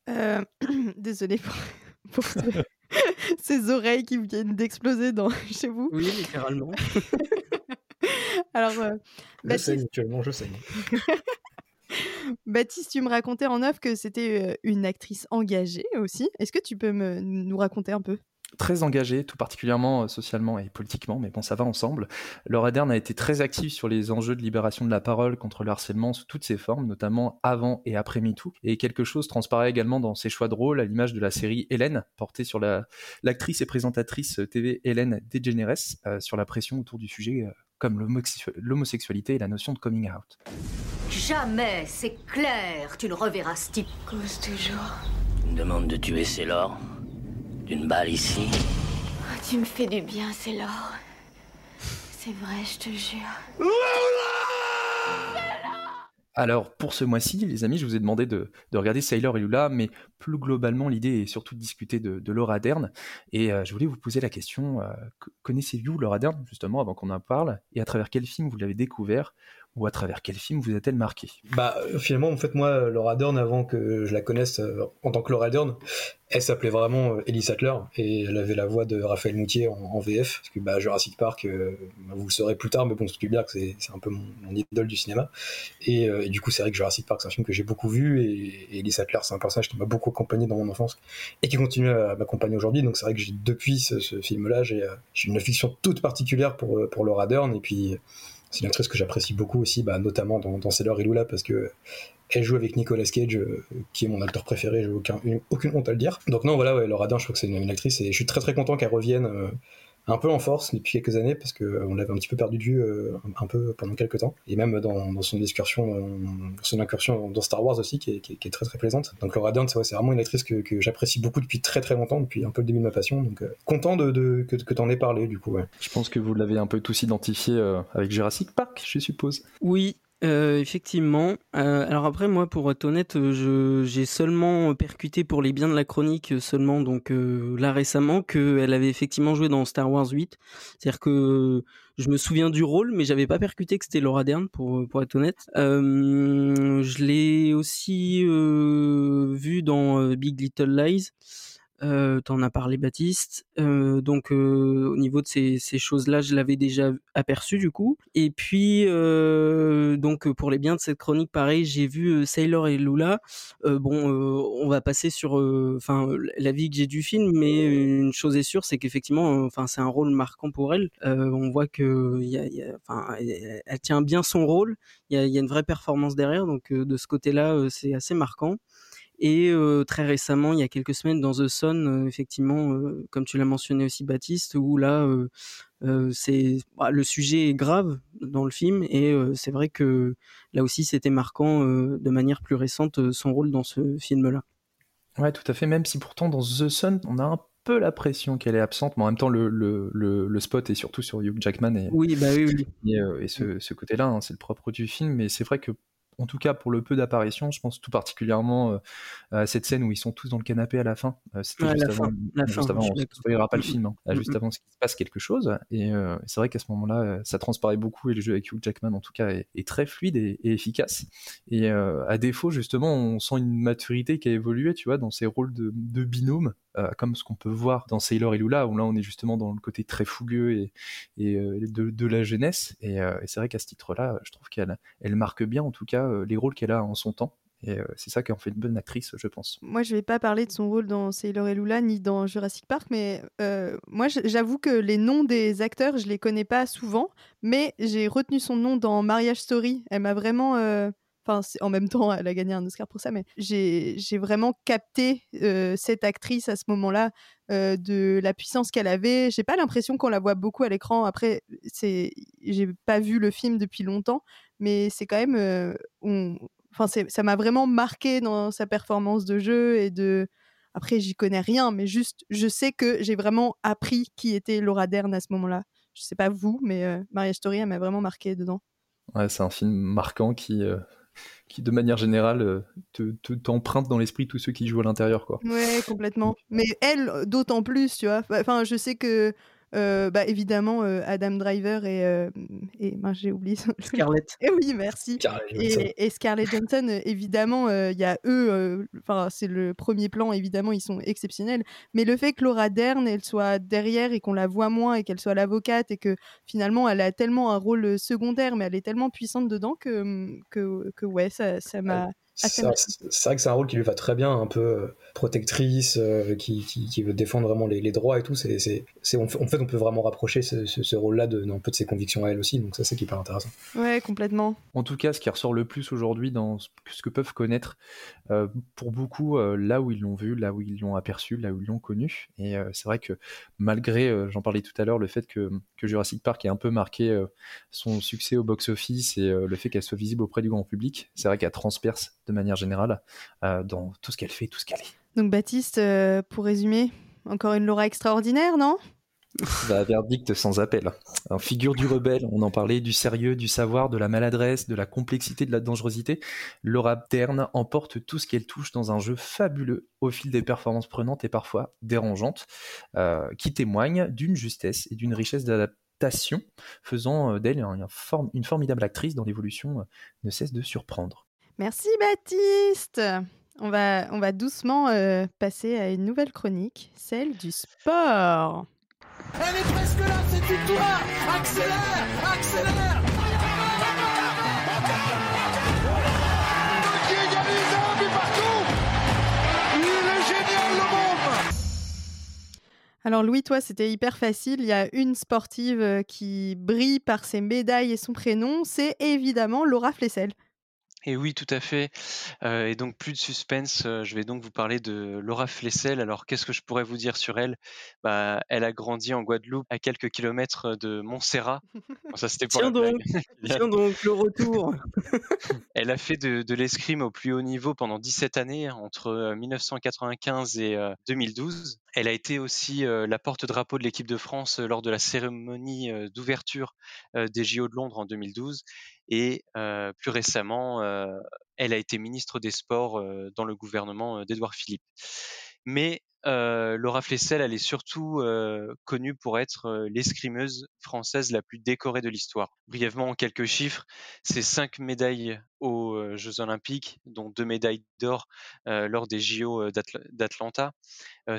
Euh, désolée pour, pour ce... ces oreilles qui viennent d'exploser dans... chez vous. Oui, littéralement. Alors, euh, Je Baptiste... saigne actuellement, je saigne. Baptiste, tu me racontais en off que c'était euh, une actrice engagée aussi. Est-ce que tu peux me, nous raconter un peu? Très engagée, tout particulièrement euh, socialement et politiquement, mais bon, ça va ensemble. Laura Dern a été très active sur les enjeux de libération de la parole contre le harcèlement sous toutes ses formes, notamment avant et après MeToo. Et quelque chose transparaît également dans ses choix de rôle, à l'image de la série Hélène, portée sur la, l'actrice et présentatrice TV Hélène DeGeneres, euh, sur la pression autour du sujet euh, comme l'homosexualité et la notion de coming out. Jamais, c'est clair, tu ne reverras ce type. Cause toujours. Une demande de tuer Sailor D'une balle ici Oh, tu me fais du bien, c'est l'or. C'est vrai, je te jure. Alors, pour ce mois-ci, les amis, je vous ai demandé de, de, regarder Sailor et Lula, mais plus globalement, l'idée est surtout de discuter de, de Laura Dern. Et euh, je voulais vous poser la question, euh, connaissez-vous Laura Dern, justement, avant qu'on en parle? Et à travers quel film vous l'avez découvert? Ou à travers quel film vous a-t-elle marqué? Bah finalement en fait moi Laura Dern avant que je la connaisse euh, en tant que Laura Dern, elle s'appelait vraiment euh, Ellie Sattler et elle avait la voix de Raphaël Moutier en, VF parce que bah, Jurassic Park euh, bah, vous le saurez plus tard mais bon c'est c'est un peu mon, idole du cinéma. Et, euh, du coup c'est vrai que Jurassic Park c'est un film que j'ai beaucoup vu et, et Ellie Sattler c'est un personnage qui m'a beaucoup accompagné dans mon enfance et qui continue à m'accompagner aujourd'hui. Donc c'est vrai que depuis ce, film là j'ai euh, une affection toute particulière pour pour Laura Dern et puis c'est une actrice que j'apprécie beaucoup aussi, bah, notamment dans, Sailor et Lula, parce que Elle joue avec Nicolas Cage, euh, qui est mon acteur préféré, j'ai aucun, aucune honte à le dire. Donc non, voilà, ouais, Laura Dern, je trouve que c'est une, une actrice et je suis très très content qu'elle revienne euh, un peu en force depuis quelques années parce qu'on l'avait un petit peu perdu de vue euh, un, peu pendant quelques temps. Et même dans, dans son excursion, euh, son incursion dans Star Wars aussi, qui est, qui est- qui est très très plaisante. Donc Laura Dern, c'est vraiment une actrice que, que j'apprécie beaucoup depuis très très longtemps, depuis un peu le début de ma passion. Donc euh, content de, de- que, que t'en aies parlé du coup. Ouais. Je pense que vous l'avez un peu tous identifié euh, avec Jurassic Park, je suppose. Oui, euh, effectivement. Euh, alors après, moi, pour être honnête, euh, je j'ai seulement percuté pour les biens de la chronique euh, seulement, donc euh, là récemment, qu'elle avait effectivement joué dans Star Wars 8. C'est-à-dire que je me souviens du rôle, mais j'avais pas percuté que c'était Laura Dern, pour, pour être honnête. Euh, je l'ai aussi euh, vu dans euh, Big Little Lies. Euh, T'en as parlé, Baptiste. Euh, donc, euh, au niveau de ces, choses-là, je l'avais déjà aperçu du coup. Et puis, donc pour les biens de cette chronique, pareil, j'ai vu Sailor et Lula. Bon, on va passer sur, enfin, la vie que j'ai du film, mais une chose est sûre, c'est qu'effectivement, enfin, c'est un rôle marquant pour elle. On voit que, elle, tient bien son rôle. Il y a, une vraie performance derrière, donc de ce côté-là, c'est assez marquant. Et euh, très récemment, il y a quelques semaines, dans The Sun, euh, effectivement, euh, comme tu l'as mentionné aussi, Baptiste, où là, c'est bah, le sujet est grave dans le film, et c'est vrai que là aussi, c'était marquant de manière plus récente son rôle dans ce film-là. Ouais, tout à fait. Même si pourtant dans The Sun, on a un peu la pression qu'elle est absente, mais en même temps, le, le, le, le spot est surtout sur Hugh Jackman et, Oui, bah oui, oui. et, et ce, ce côté-là, hein, c'est le propre du film. Mais c'est vrai que, en tout cas, pour le peu d'apparitions, je pense tout particulièrement euh, à cette scène où ils sont tous dans le canapé à la fin. Euh, C'était Ouais, juste la avant, fin, la juste fin, avant, on ne pas le film, hein, mm, juste mm. avant qu'il se passe quelque chose. Et euh, c'est vrai qu'à ce moment-là, ça transparaît beaucoup et le jeu avec Hugh Jackman, en tout cas, est, est très fluide et, et efficace. Et euh, à défaut, justement, on sent une maturité qui a évolué, tu vois, dans ces rôles de, de binôme, euh, comme ce qu'on peut voir dans Sailor et Lula, où là, on est justement dans le côté très fougueux et, et de, de la jeunesse. Et, et c'est vrai qu'à ce titre-là, je trouve qu'elle elle marque bien, en tout cas, euh, les rôles qu'elle a en son temps. Et euh, c'est ça qui en fait une bonne actrice, je pense. Moi, je vais pas parler de son rôle dans Sailor et Lula ni dans Jurassic Park, mais euh, moi, j'avoue que les noms des acteurs, je les connais pas souvent, mais j'ai retenu son nom dans Marriage Story. Elle m'a vraiment. En même temps, elle a gagné un Oscar pour ça, mais j'ai vraiment capté euh, cette actrice à ce moment-là, euh, de la puissance qu'elle avait. J'ai pas l'impression qu'on la voit beaucoup à l'écran. Après, c'est, j'ai pas vu le film depuis longtemps, mais c'est quand même, euh, enfin, ça m'a vraiment marqué dans sa performance de jeu et de. Après, j'y connais rien, mais juste, je sais que j'ai vraiment appris qui était Laura Dern à ce moment-là. Je sais pas vous, mais Marriage Story, elle m'a vraiment marqué dedans. Ouais, c'est un film marquant qui, qui de manière générale, euh, te, te- t'emprunte dans l'esprit tous ceux qui jouent à l'intérieur, quoi. Ouais, complètement. Mais elle, euh, d'autant plus, tu vois. Enfin, je sais que, euh, bah, évidemment, euh, Adam Driver et, euh, et mince, j'ai oublié. Scarlett. Eh oui, merci. Scarlett. Et, et Scarlett Johansson, euh, évidemment, euh, il y a eux. Enfin, c'est le premier plan, évidemment, ils sont exceptionnels. Mais le fait que Laura Dern, elle soit derrière et qu'on la voit moins et qu'elle soit l'avocate et que finalement, elle a tellement un rôle secondaire, mais elle est tellement puissante dedans que, hum, que, que ouais, ça ça m'a. C'est marqué. c'est vrai que c'est un rôle qui lui va très bien, un peu euh, protectrice, euh, qui, qui, qui veut défendre vraiment les, les droits et tout. C'est, c'est, c'est- en fait, on peut vraiment rapprocher ce, ce- ce rôle-là de, d'un peu de ses convictions à elle aussi, donc ça c'est hyper intéressant. Ouais, complètement. En tout cas, ce qui ressort le plus aujourd'hui dans ce ce que peuvent connaître, euh, pour beaucoup, euh, là où ils l'ont vu, là où ils l'ont aperçu, là où ils l'ont connu. Et euh, c'est vrai que malgré, euh, j'en parlais tout à l'heure, le fait que, que Jurassic Park ait un peu marqué euh, son succès au box-office et euh, le fait qu'elle soit visible auprès du grand public, c'est vrai qu'elle transperce de manière générale euh, dans tout ce qu'elle fait, tout ce qu'elle est. Donc, Baptiste, euh, pour résumer, encore une Laura extraordinaire, non? Bah, verdict sans appel. En figure du rebelle, on en parlait du sérieux, du savoir, de la maladresse, de la complexité, de la dangerosité. Laura Dern emporte tout ce qu'elle touche dans un jeu fabuleux au fil des performances prenantes et parfois dérangeantes, euh, qui témoignent d'une justesse et d'une richesse d'adaptation, faisant d'elle form- une formidable actrice dont l'évolution ne cesse de surprendre. Merci Baptiste. On va, on va doucement euh, passer à une nouvelle chronique, celle du sport. Elle est presque là, cette victoire Accélère Accélère Qui égalise un but partout Il est génial, le môme Alors Louis, toi, c'était hyper facile. Il y a une sportive euh, qui brille par ses médailles et son prénom. C'est évidemment Laura Flessel. Et oui, tout à fait. Euh, et donc, plus de suspense, euh, je vais donc vous parler de Laura Flessel. Alors, qu'est-ce que je pourrais vous dire sur elle? Bah, Elle a grandi en Guadeloupe, à quelques kilomètres de Montserrat. Bon, ça, c'était pour Tiens la donc, blague. tiens donc, le retour. Elle a fait de, de l'escrime au plus haut niveau pendant 17 années, entre euh, 1995 et euh, 2012. Elle a été aussi la porte-drapeau de l'équipe de France lors de la cérémonie d'ouverture des JO de Londres en 2012. Et plus récemment, elle a été ministre des Sports dans le gouvernement d'Édouard Philippe. Mais Laura Flessel, elle est surtout connue pour être l'escrimeuse française la plus décorée de l'histoire. Brièvement, en quelques chiffres, c'est cinq médailles aux Jeux Olympiques, dont deux médailles d'or lors des JO d'Atl- d'Atlanta.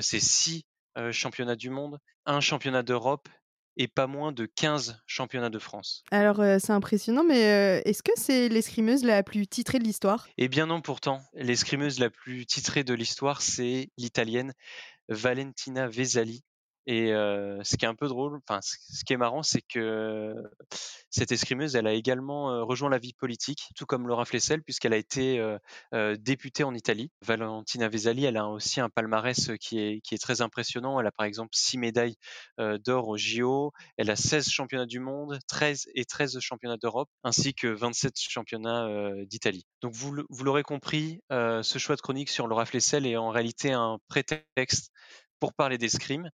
C'est six championnats du monde, un championnat d'Europe et pas moins de 15 championnats de France. Alors, euh, c'est impressionnant, mais euh, est-ce que c'est l'escrimeuse la plus titrée de l'histoire? Eh bien non, pourtant, l'escrimeuse la plus titrée de l'histoire, c'est l'italienne Valentina Vesali. Et ce qui est un peu drôle, enfin, ce qui est marrant, c'est que cette escrimeuse, elle a également rejoint la vie politique, tout comme Laura Flessel, puisqu'elle a été députée en Italie. Valentina Vesali, elle a aussi un palmarès qui est, très impressionnant. Elle a par exemple six médailles d'or au JO, elle a 16 championnats du monde, 13 et 13 championnats d'Europe, ainsi que 27 championnats d'Italie. Donc vous, vous l'aurez compris, ce choix de chronique sur Laura Flessel est en réalité un prétexte pour parler d'escrime.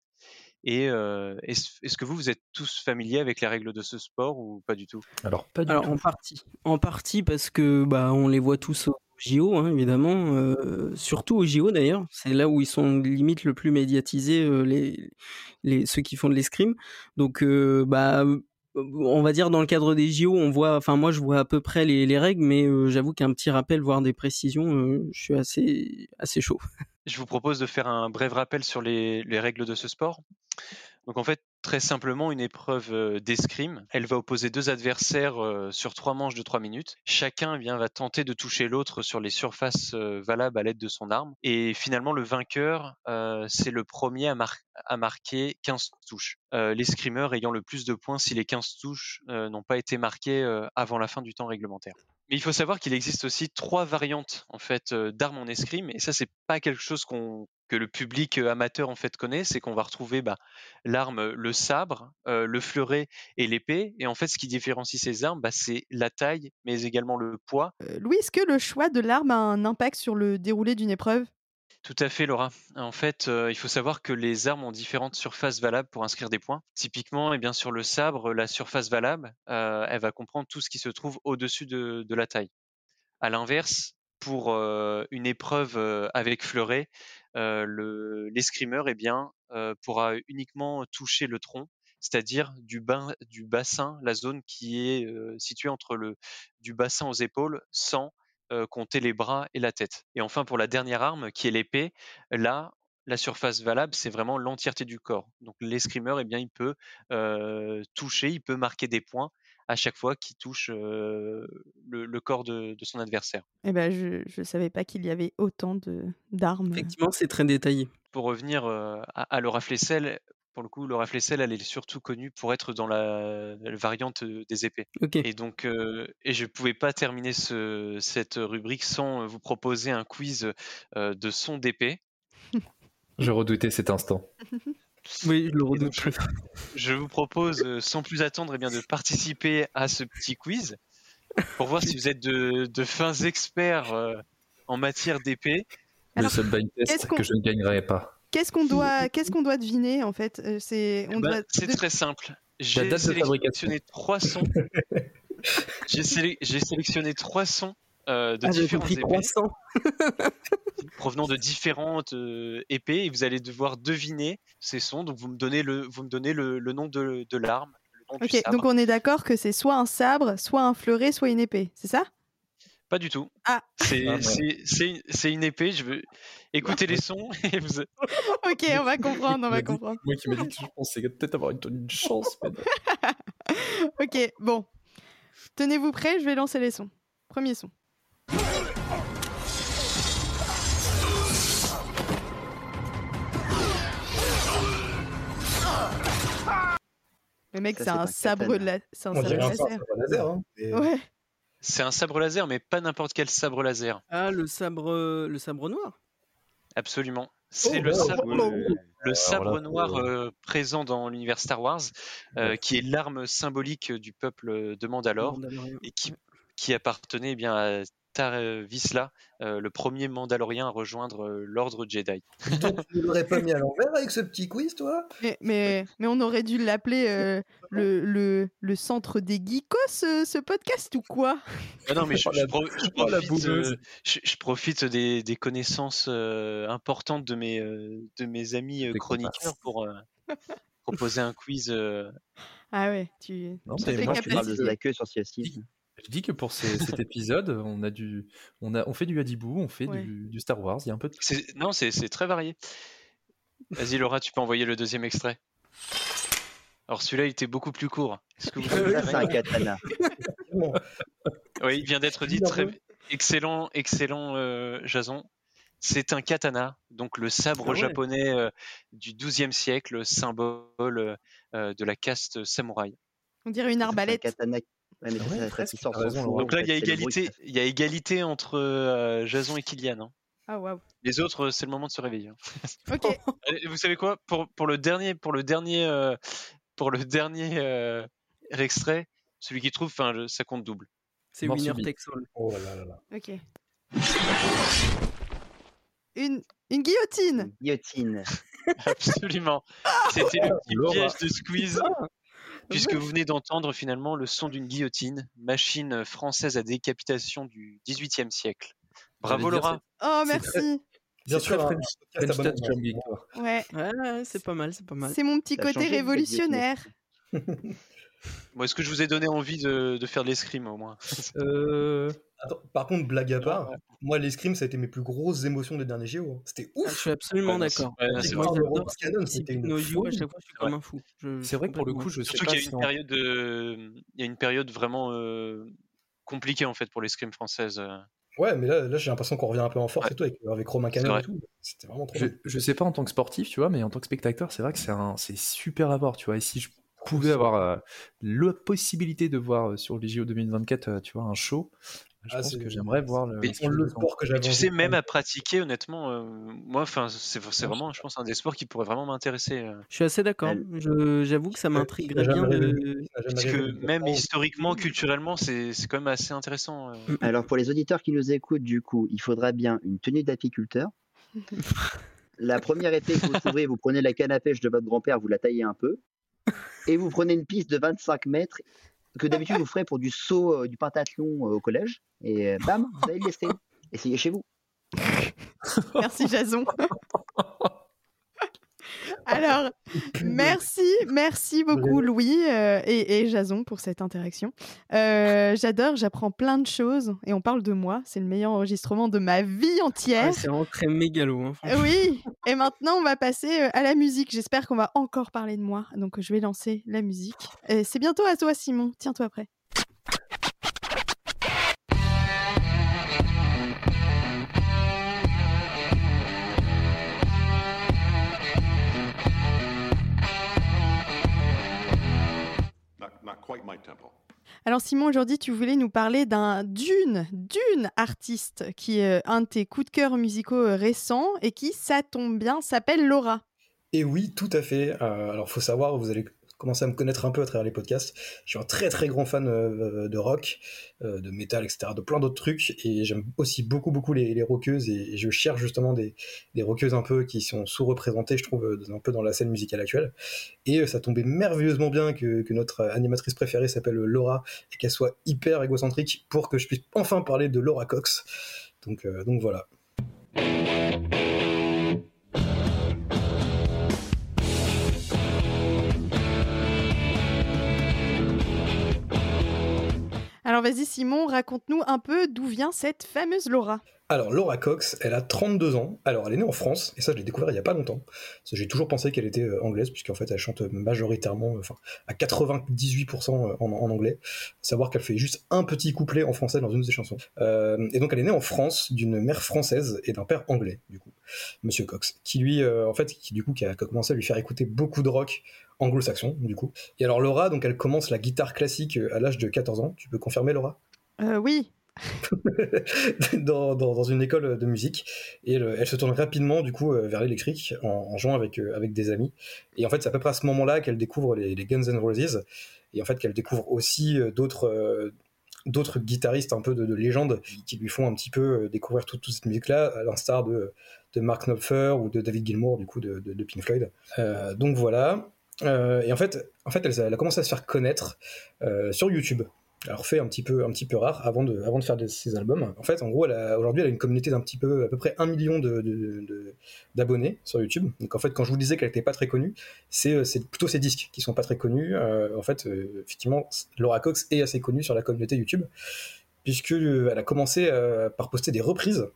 Et euh, est-ce est-ce que vous, vous êtes tous familiers avec les règles de ce sport ou pas du tout? Alors, pas du Alors tout. en partie, en partie parce que bah on les voit tous au JO hein, évidemment, euh, surtout au JO d'ailleurs, c'est là où ils sont limite le plus médiatisés euh, les les ceux qui font de l'escrime. Donc euh, bah on va dire dans le cadre des JO, on voit enfin moi je vois à peu près les, les règles mais euh, j'avoue qu'un petit rappel voire des précisions, euh, je suis assez assez chaud. Je vous propose de faire un bref rappel sur les, les règles de ce sport. Donc en fait, très simplement, une épreuve d'escrime. Elle va opposer deux adversaires sur trois manches de trois minutes. Chacun eh va tenter de toucher l'autre sur les surfaces valables à l'aide de son arme. Et finalement, le vainqueur, c'est le premier à, mar- à marquer 15 touches. Euh, L'escrimeur ayant le plus de points si les 15 touches n'ont pas été marquées avant la fin du temps réglementaire. Mais il faut savoir qu'il existe aussi trois variantes en fait euh, d'armes en escrime et ça c'est pas quelque chose que le public euh, amateur en fait connaît, c'est qu'on va retrouver bah, l'arme, le sabre, euh, le fleuret et l'épée. Et en fait, ce qui différencie ces armes, bah, c'est la taille, mais également le poids. Euh, Louis, est-ce que le choix de l'arme a un impact sur le déroulé d'une épreuve? Tout à fait, Laura. En fait, euh, il faut savoir que les armes ont différentes surfaces valables pour inscrire des points. Typiquement, eh bien, sur le sabre, la surface valable, euh, elle va comprendre tout ce qui se trouve au-dessus de, la taille. À l'inverse, pour euh, une épreuve avec fleuret, le- l'escrimeur eh pourra uniquement toucher le tronc, c'est-à-dire du, bassin, la zone qui est située entre le du bassin aux épaules, sans euh, compter les bras et la tête. Et enfin, pour la dernière arme, qui est l'épée, là, la surface valable, c'est vraiment l'entièreté du corps. Donc l'escrimeur, eh bien, il peut euh, toucher, il peut marquer des points à chaque fois qu'il touche euh, le, le corps de, de son adversaire. Eh ben, je ne savais pas qu'il y avait autant de d'armes. Effectivement, c'est très détaillé. Pour revenir euh, à, à Laura Flessel, pour le coup, Laura Flessel, elle est surtout connue pour être dans la, la variante euh, des épées. Et donc, euh, et je pouvais pas terminer ce, cette rubrique sans vous proposer un quiz euh, de son d'épée. Je redoutais cet instant. Oui, je le redoute. donc, je, je vous propose, euh, sans plus attendre, eh bien, de participer à ce petit quiz pour voir si vous êtes de, de fins experts euh, en matière d'épée. Le seul blind test qu'on- que je ne gagnerai pas. Qu'est-ce qu'on doit, qu'est-ce qu'on doit deviner en fait Euh, C'est, on Bah, doit- c'est de- très simple. J'ai sélectionné trois sons. J'ai sélec- j'ai sélectionné trois sons euh, de Ah, compris épées 300. provenant de différentes euh, épées et vous allez devoir deviner ces sons. Donc vous me donnez le, vous me donnez le, le nom de, de l'arme, le nom du Ok, sabre. donc on est d'accord que c'est soit un sabre, soit un fleuret, soit une épée, c'est ça? Pas du tout. Ah. C'est Ah, non. c'est- c'est une, c'est une épée. Je veux écouter les sons et vous. Ok, on va comprendre, on va dit- comprendre. Moi qui m'a dit que je pensais peut-être avoir une, une chance. mais non. Ok, bon. Tenez-vous prêts, je vais lancer les sons. Premier son. Le mec, c'est un un sabre de la... c'est un On sabre dirait un laser. sabre laser. Hein. Et- Ouais. C'est un sabre laser, mais pas n'importe quel sabre laser. Ah, le sabre, le sabre noir. Absolument. C'est Oh, le wow. sabre, Oh. le sabre là, noir euh, présent dans l'univers Star Wars, euh, qui est l'arme symbolique du peuple de Mandalore et qui, qui appartenait eh bien à Tar Visla, euh, le premier Mandalorien à rejoindre euh, l'ordre Jedi. Donc, tu ne l'aurais pas mis à l'envers avec ce petit quiz, toi? Mais, mais, mais on aurait dû l'appeler euh, le, le, le centre des geekos, ce, ce podcast, ou quoi? Ah non, mais je, Oh, je la- pro- je la profite, boumeuse. euh, je, je profite des, des connaissances euh, importantes de mes, euh, de mes amis euh, chroniqueurs pour euh, proposer un quiz. euh, Ah ouais, tu, Non, tu moi, Tu parles de la queue sur. Je dis que pour ce- cet épisode, on a du, on a, on fait du Hadibou, on fait Ouais. du, du Star Wars. Il y a un peu de c'est- non, c'est c'est très varié. Vas-y, Laura, tu peux envoyer le deuxième extrait. Alors, celui-là, il était beaucoup plus court. Est-ce que vous Ça, avez c'est un katana. Oui, il vient d'être dit. Très excellent, excellent, euh, Jason. C'est un katana, donc le sabre Ah ouais. japonais euh, du XIIe siècle, symbole euh, de la caste samouraï. On dirait une C'est un arbalète. katana. Ouais, mais Ah ouais, ça, presque, raison, en Donc là, il y a égalité, il y a égalité entre euh, Jason et Kylian. hein. Ah waouh. Les autres, c'est le moment de se réveiller. hein. Vous savez quoi? Pour, pour le dernier, pour le dernier, euh, pour le dernier euh, extrait, celui qui trouve, enfin, ça compte double. C'est Winner. Takes All. oh là là là. Ok. Une, une guillotine. Guillotine. Absolument. C'était le petit piège de squeeze. Puisque vous venez d'entendre finalement le son d'une guillotine, machine française à décapitation du XVIIIe siècle. Bravo Laura. Oh, merci. Bien C'est sûr, très French- French bonne comme victoire. Ouais. Ouais, ouais, c'est pas mal, c'est pas mal. C'est mon petit côté révolutionnaire. Bon, Est-ce que je vous ai donné envie de, de faire de l'escrime au moins? Euh, Attends, par contre, blague à part, moi, l'escrime, ça a été mes plus grosses émotions des derniers JO. hein. C'était Ah, je ouf. suis absolument Ouais, d'accord. ouais, c'est vrai. le J'adore Robots Cannon, ces c'était une technologies, à folie. chaque fois, je suis Ouais. comme un fou. Je- C'est vrai que pour le coup, je sais Surtout pas qu'il y a si une on- période, de... il y a une période vraiment euh, compliquée en fait pour l'escrime française. euh. Ouais, mais là, là j'ai l'impression qu'on revient un peu en force Ouais. et tout, avec, avec Romain vrai. et tout. C'était vraiment trop Je, bien. je sais pas en tant que sportif, tu vois, mais en tant que spectateur, c'est vrai que c'est un, c'est super à voir, tu vois. Et si je pouvais avoir euh, la possibilité de voir euh, sur les JO 2024, euh, tu vois, un show, je Ah, pense que j'aimerais voir le. Mais le sport que j'avais tu sais, même à pratiquer, honnêtement, euh, moi, enfin, c'est vraiment, je pense, un des sports qui pourrait vraiment m'intéresser. euh. Je suis assez d'accord. J'avoue que ça m'intriguerait bien de. Rêvé de même historiquement, culturellement, c'est c'est quand même assez intéressant. euh. Alors, pour les auditeurs qui nous écoutent, du coup, il faudra bien une tenue d'apiculteur. La première épée que vous trouverez, vous prenez la canne à pêche de votre grand-père, vous la taillez un peu. Et vous prenez une piste de 25 mètres que d'habitude vous ferez pour du saut euh, du pentathlon euh, au collège. Et euh, bam, vous avez l'escrime. Essayez chez vous. Merci Jason. Alors, merci, merci beaucoup Louis euh, et, et Jason pour cette interaction. Euh, J'adore, j'apprends plein de choses et on parle de moi. C'est le meilleur enregistrement de ma vie entière. Ouais, c'est vraiment très mégalo. Hein. Oui, et maintenant on va passer euh, à la musique. J'espère qu'on va encore parler de moi, donc je vais lancer la musique. Et C'est bientôt à toi Simon, tiens-toi prêt. Not, quite my tempo. Alors Simon, aujourd'hui tu voulais nous parler d'un d'une, d'une artiste qui est euh, un de tes coups de cœur musicaux euh, récents et qui, ça tombe bien, s'appelle Laura. Et oui, tout à fait. Euh, alors, faut savoir, vous allez commencer à me connaître un peu à travers les podcasts. Je suis un très très grand fan euh, de rock, euh, de métal, etc., de plein d'autres trucs. Et j'aime aussi beaucoup beaucoup les, les rockeuses. Et, je cherche justement des, des rockeuses un peu qui sont sous-représentées, je trouve, un peu dans la scène musicale actuelle. Et euh, ça tombait merveilleusement bien que, notre animatrice préférée s'appelle Laura et qu'elle soit hyper égocentrique pour que je puisse enfin parler de Laura Cox. Donc, donc voilà. Alors vas-y Simon, raconte-nous un peu d'où vient cette fameuse Laura. Alors, Laura Cox, elle a 32 ans. Alors, elle est née en France, et ça, je l'ai découvert il y a pas longtemps. J'ai toujours pensé qu'elle était euh, anglaise, puisqu'en fait, elle chante majoritairement, euh, enfin, à 98% en, en anglais. Savoir qu'elle fait juste un petit couplet en français dans une de ses chansons. Euh, et donc, elle est née en France d'une mère française et d'un père anglais, du coup, Monsieur Cox, qui lui, euh, en fait, qui du coup, qui a, commencé à lui faire écouter beaucoup de rock anglo-saxon, du coup. Et alors, Laura, donc, elle commence la guitare classique euh, à l'âge de 14 ans. Tu peux confirmer, Laura? Euh, oui. dans, une école de musique. Et elle, se tourne rapidement du coup vers l'électrique en, jouant avec, avec des amis. Et en fait c'est à peu près à ce moment-là qu'elle découvre les, Guns N' Roses. Et en fait qu'elle découvre aussi d'autres d'autres guitaristes un peu de, de, légende qui lui font un petit peu découvrir toute, cette musique là à l'instar de, de Mark Knopfler ou de David Gilmour du coup de, de Pink Floyd. Euh, donc voilà. Euh, et en fait, en fait elle, elle, a commencé à se faire connaître euh, sur YouTube alors fait un petit peu un petit peu rare avant de avant de faire de, ses albums. En fait en gros aujourd'hui elle a une communauté d'un petit peu à peu près un million de, d'abonnés de, sur YouTube. Donc en fait quand je vous disais qu'elle n'était pas très connue c'est c'est plutôt ses disques qui sont pas très connus. Euh, en fait euh, effectivement Laura Cox est assez connue sur la communauté YouTube puisque euh, elle a commencé euh, par poster des reprises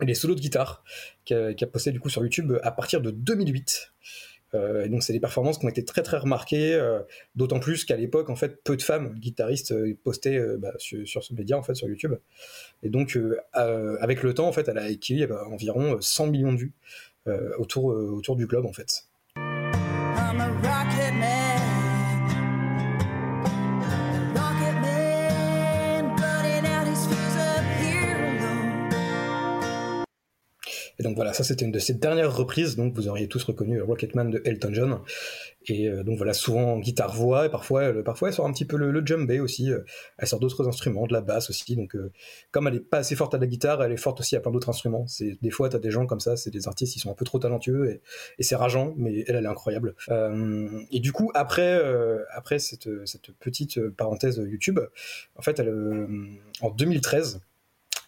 des solos de guitare qu'elle qu a posté du coup sur YouTube à partir de 2008 euh, et donc c'est des performances qui ont été très très remarquées, euh, d'autant plus qu'à l'époque en fait peu de femmes guitaristes euh, postaient bah, sur, sur, ce média en fait sur YouTube. Et donc avec le temps en fait elle a acquis bah, environ 100 millions de vues autour autour du globe en fait. Donc voilà, ça c'était une de ses dernières reprises, donc vous auriez tous reconnu Rocketman de Elton John. Et euh, donc voilà, souvent guitare-voix, et parfois, parfois elle sort un petit peu le, le aussi, euh, elle sort d'autres instruments, de la basse aussi, donc euh, comme elle est pas assez forte à la guitare, elle est forte aussi à plein d'autres instruments. C'est Des fois, tu as des gens comme ça, c'est des artistes qui sont un peu trop talentueux, et, c'est rageant, mais elle, est incroyable. Et du coup, après, après cette, cette petite parenthèse YouTube, en fait, elle, en 2013,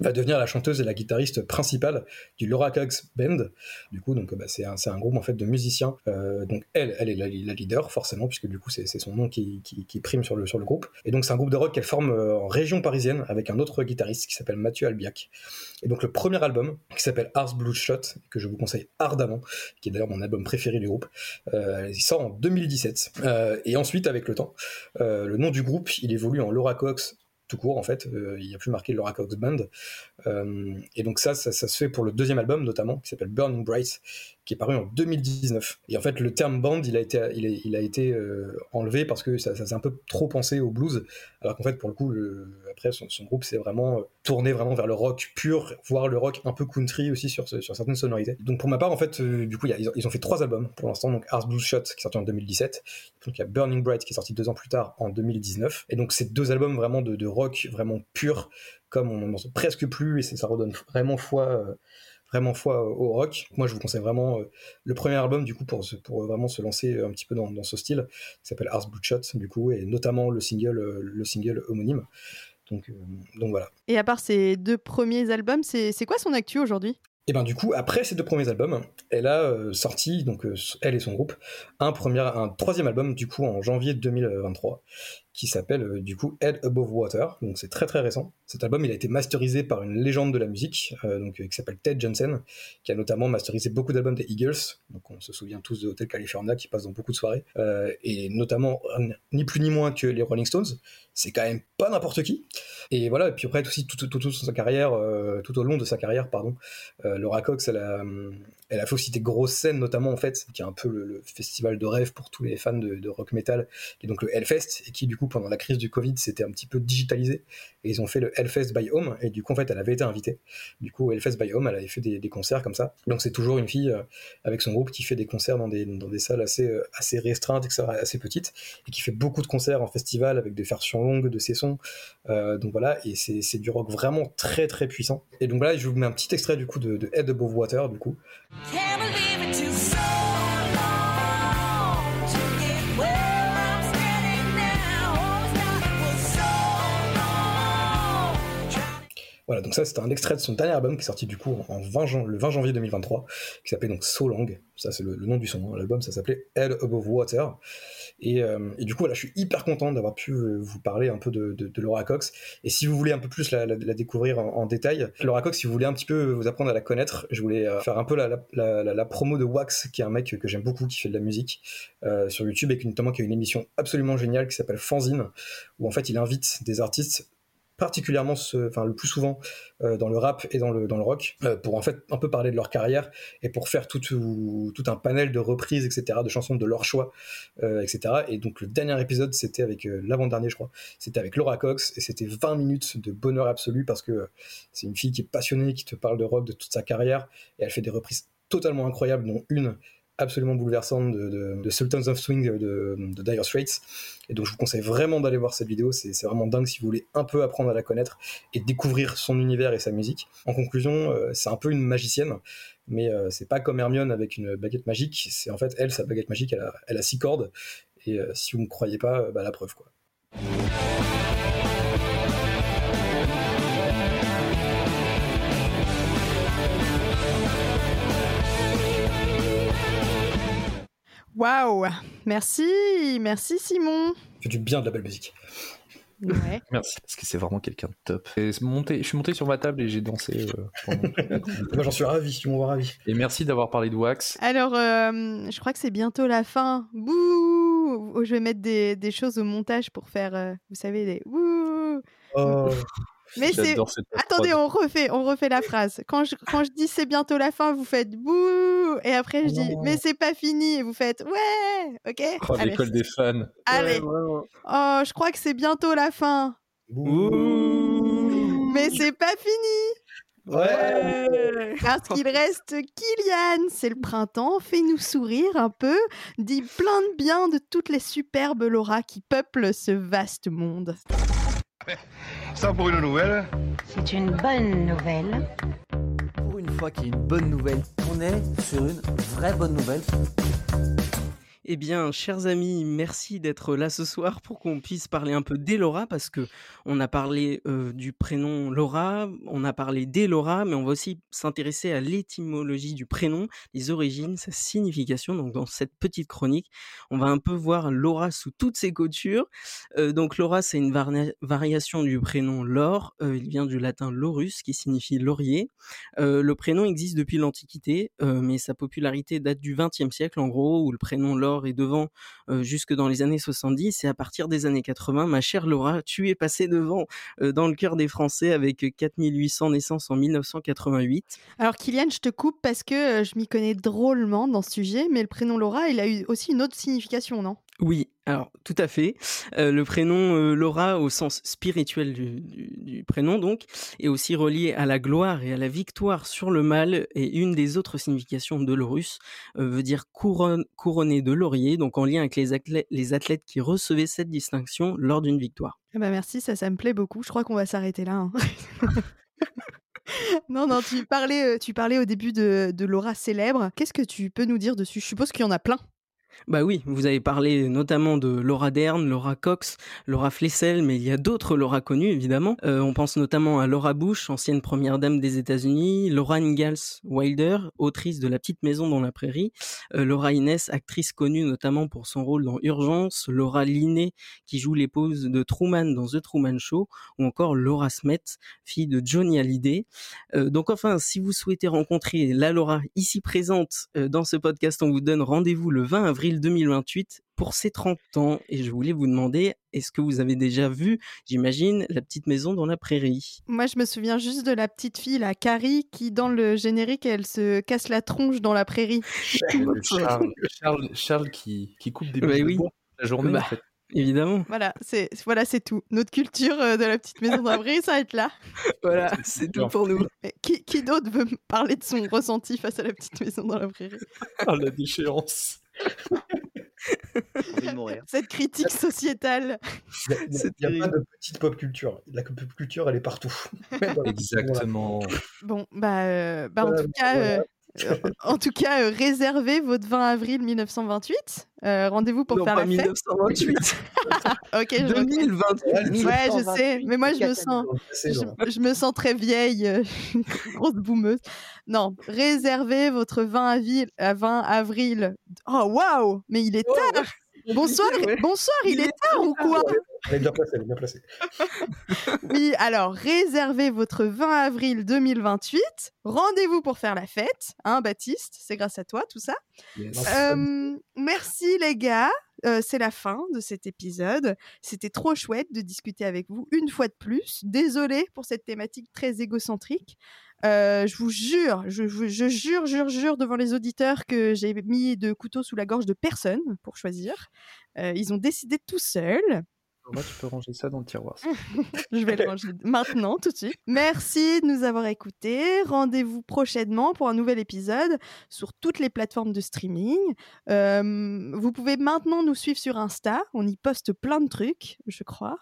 va devenir la chanteuse et la guitariste principale du Laura Cox Band. Du coup, donc bah, c'est un, un, groupe en fait de musiciens. Euh, donc elle, elle est la, leader forcément puisque du coup c'est son nom qui, prime sur le groupe. Et donc c'est un groupe de rock qu'elle forme euh, en région parisienne avec un autre guitariste qui s'appelle Mathieu Albiac. Et donc le premier album qui s'appelle Ars Blue Shot que je vous conseille ardemment, qui est d'ailleurs mon album préféré du groupe, euh, il sort en 2017. Euh, et ensuite avec le temps, le nom du groupe il évolue en Laura Cox tout court en fait, euh, il n'y a plus marqué Laura Cox Band. Euh, et donc ça, ça, ça, se fait pour le deuxième album notamment, qui s'appelle Burning Bright, qui est paru en 2019. Et en fait, le terme band, il a été, il a, été euh, enlevé parce que ça, ça s'est un peu trop pensé au blues, alors qu'en fait, pour le coup, après, son, groupe s'est vraiment tourné vraiment vers le rock pur, voire le rock un peu country aussi sur, sur certaines sonorités. Donc pour ma part, en fait, euh, du coup, ils ont, fait trois albums pour l'instant, donc Ars Blues Shot, qui est sorti en 2017, donc il y a Burning Bright, qui est sorti deux ans plus tard, en 2019. Et donc c'est deux albums vraiment de, rock vraiment pur, comme on n'en presque plus, et ça redonne vraiment foi... Euh, vraiment foi au rock. Moi, je vous conseille vraiment euh, le premier album, du coup, pour, pour vraiment se lancer un petit peu dans, dans ce style, qui s'appelle Ars Blue Shot, du coup, et notamment le single, euh, le single homonyme. Donc, euh, donc voilà. Et à part ces deux premiers albums, c'est quoi son actu aujourd'hui? Et ben du coup, après ces deux premiers albums, elle a euh, sorti, donc euh, elle et son groupe, un, premier, un troisième album du coup en janvier 2023, qui s'appelle euh, du coup Head Above Water. Donc c'est très très récent. Cet album, il a été masterisé par une légende de la musique, euh, donc qui s'appelle Ted Jensen, qui a notamment masterisé beaucoup d'albums des Eagles. Donc on se souvient tous de Hotel California, qui passe dans beaucoup de soirées, euh, et notamment ni plus ni moins que les Rolling Stones. C'est quand même pas n'importe qui. Et voilà. Et puis après aussi tout, euh, au long de sa carrière, euh, Laura Cox, elle a, elle fait aussi des grosses scènes, notamment en fait, qui est un peu le, le festival de rêve pour tous les fans de, de, rock metal, qui est donc le Hellfest, et qui du coup pendant la crise du Covid s'était un petit peu digitalisé, et ils ont fait le Hellfest by Home, et du coup en fait elle avait été invitée. Du coup Hellfest by Home, elle avait fait des, concerts comme ça. Donc c'est toujours une fille euh, avec son groupe qui fait des concerts dans des, dans des salles assez, euh, assez restreintes, etc., assez petites, et qui fait beaucoup de concerts en festival avec des versions longues de ses sons. Euh, donc voilà, et c'est du rock vraiment très très puissant. Et donc voilà, je vous mets un petit extrait du coup de, Head Above Water, du coup. Voilà, donc ça c'était un extrait de son dernier album qui est sorti du coup en 20 jan le 20 janvier 2023, qui s'appelait donc So Long. Ça c'est le, nom du son. Hein. L'album ça s'appelait Head Above Water. Et, euh, et, du coup, voilà, je suis hyper content d'avoir pu euh, vous parler un peu de, Laura Cox. Et si vous voulez un peu plus la, la, découvrir en, détail, Laura Cox, si vous voulez un petit peu vous apprendre à la connaître, je voulais euh, faire un peu la, promo de Wax, qui est un mec que j'aime beaucoup, qui fait de la musique sur YouTube et qui notamment qui a une émission absolument géniale qui s'appelle Fanzine, où en fait il invite des artistes particulièrement, le plus souvent euh, dans le rap et dans le, dans le rock, euh, pour en fait un peu parler de leur carrière et pour faire tout, tout, un panel de reprises, etc., de chansons de leur choix, euh, etc. Et donc le dernier épisode, c'était avec euh, l'avant-dernier, je crois, c'était avec Laura Cox et c'était 20 minutes de bonheur absolu parce que c'est une fille qui est passionnée, qui te parle de rock, de toute sa carrière et elle fait des reprises totalement incroyables, dont une absolument bouleversante de, Sultans of Swing de, de, Dire Straits. Et donc je vous conseille vraiment d'aller voir cette vidéo, c'est vraiment dingue si vous voulez un peu apprendre à la connaître et découvrir son univers et sa musique. En conclusion, euh, c'est un peu une magicienne, mais euh, c'est pas comme Hermione avec une baguette magique, c'est en fait elle, sa baguette magique, elle a, six cordes, et euh, si vous ne croyez pas, euh, bah, la preuve quoi. Waouh Merci, merci Simon. Fait du bien de la belle musique. Ouais. Merci, parce que c'est vraiment quelqu'un de top. Et monté, je suis monté sur ma table et j'ai dansé. euh, Moi j'en suis ravi, je suis mon ravi. et merci d'avoir parlé de Wax. Alors, euh, je crois que c'est bientôt la fin. Bouh Oh, Je vais mettre des, des choses au montage pour faire, euh, vous savez, des bouh. Oh. Mais c'est. J'adore cette Attendez, on refait, on refait la phrase. Quand je, quand je dis c'est bientôt la fin, vous faites bouh Et après, je dis Non. mais c'est pas fini. Et vous faites ouais Ok Oh, l'école des fans. Allez. Oh, je crois que c'est bientôt la fin. Mais c'est pas fini. Ouais. Parce qu'il reste Kylian, c'est le printemps, fais-nous sourire un peu, dis plein de bien de toutes les superbes Laura qui peuplent ce vaste monde. Ça pour une nouvelle C'est une bonne nouvelle. Fois qu'il y a une bonne nouvelle, on est sur une vraie bonne nouvelle. Eh bien, chers amis, merci d'être là ce soir pour qu'on puisse parler un peu d'Elora parce que on a parlé euh, du prénom Laura, on a parlé d'Elora, mais on va aussi s'intéresser à l'étymologie du prénom, les origines, sa signification. Donc, dans cette petite chronique, on va un peu voir Laura sous toutes ses coutures. Euh, donc, Laura, c'est une variation du prénom Laure. Euh, il vient du latin laurus, qui signifie laurier. Le prénom existe depuis l'Antiquité, mais sa popularité date du XXe siècle, en gros, où le prénom Laure est devant jusque dans les années 70. Et à partir des années 80, ma chère Laura, tu es passée devant dans le cœur des Français avec 4800 naissances en 1988. Alors Kylian, je te coupe parce que je m'y connais drôlement dans ce sujet, mais le prénom Laura, il a eu aussi une autre signification, non? Oui, alors tout à fait. Euh, le prénom euh, Laura, au sens spirituel du, du- du prénom donc, est aussi relié à la gloire et à la victoire sur le mal. Et une des autres significations de Laurus euh, veut dire couronne, couronné de laurier, donc en lien avec les athlètes, les athlètes qui recevaient cette distinction lors d'une victoire. Eh ben merci, ça, ça me plaît beaucoup. Je crois qu'on va s'arrêter là. hein. non, non, tu parlais, tu parlais au début de, de Laura célèbre. Qu'est-ce que tu peux nous dire dessus? Je suppose qu'il y en a plein. Bah oui, vous avez parlé notamment de Laura Dern, Laura Cox, Laura Flessel, mais il y a d'autres Laura connues évidemment. Euh, on pense notamment à Laura Bush, ancienne première dame des États-Unis, Laura Ingalls Wilder, autrice de La petite maison dans la prairie, euh, Laura Innes, actrice connue notamment pour son rôle dans Urgence, Laura Linney qui joue l'épouse de Truman dans The Truman Show, ou encore Laura Smet, fille de Johnny Hallyday. Euh, donc enfin, si vous souhaitez rencontrer la Laura ici présente euh, dans ce podcast, on vous donne rendez-vous le 20 avril 2028 pour ses 30 ans. Et je voulais vous demander, est-ce que vous avez déjà vu, j'imagine, la petite maison dans la prairie? Moi, je me souviens juste de la petite fille, la Carrie, qui dans le générique, elle se casse la tronche dans la prairie. Charles, Charles, Charles qui, qui coupe des Bah de la journée Bah, en fait. Évidemment. Voilà, c'est voilà, c'est tout. Notre culture euh, de la petite maison dans la prairie s'arrête là. Voilà, c'est tout pour nous. Mais Qui, qui d'autre veut parler de son ressenti face à la petite maison dans la prairie? Ah, la déchéance. Envie de mourir. Cette critique sociétale. Il n'y a, il y a pas de petite pop culture. La pop culture, elle est partout. Exactement. Bon, bah, euh, bah en Voilà, tout cas, voilà. euh, en tout cas, euh, réservez votre 20 avril 1928. Euh, Rendez-vous pour Non, faire pas la fête. 1928. ok, je recule. 2028. Ouais, je sais, mais moi je me sens, je, je me sens très vieille, euh, grosse boumeuse. Non, réservez votre 20 avril, à 20 avril. Oh waouh, mais il est tard. Bonsoir, bonsoir, il est tard ou quoi Elle est bien placée, elle est bien placée. Oui, alors réservez votre 20 avril 2028. Rendez-vous pour faire la fête, hein, Baptiste C'est grâce à toi tout ça. Euh, merci les gars. Euh, c'est la fin de cet épisode. C'était trop chouette de discuter avec vous une fois de plus. Désolée pour cette thématique très égocentrique. Euh, je vous jure, je, je- je jure, jure, jure devant les auditeurs que j'ai mis de couteau sous la gorge de personne pour choisir. Euh, ils ont décidé tout seuls. Moi, tu peux ranger ça dans le tiroir. Je vais le ranger maintenant, tout de suite. Merci de nous avoir écoutés. Rendez-vous prochainement pour un nouvel épisode sur toutes les plateformes de streaming. Euh, vous pouvez maintenant nous suivre sur Insta. On y poste plein de trucs, je crois.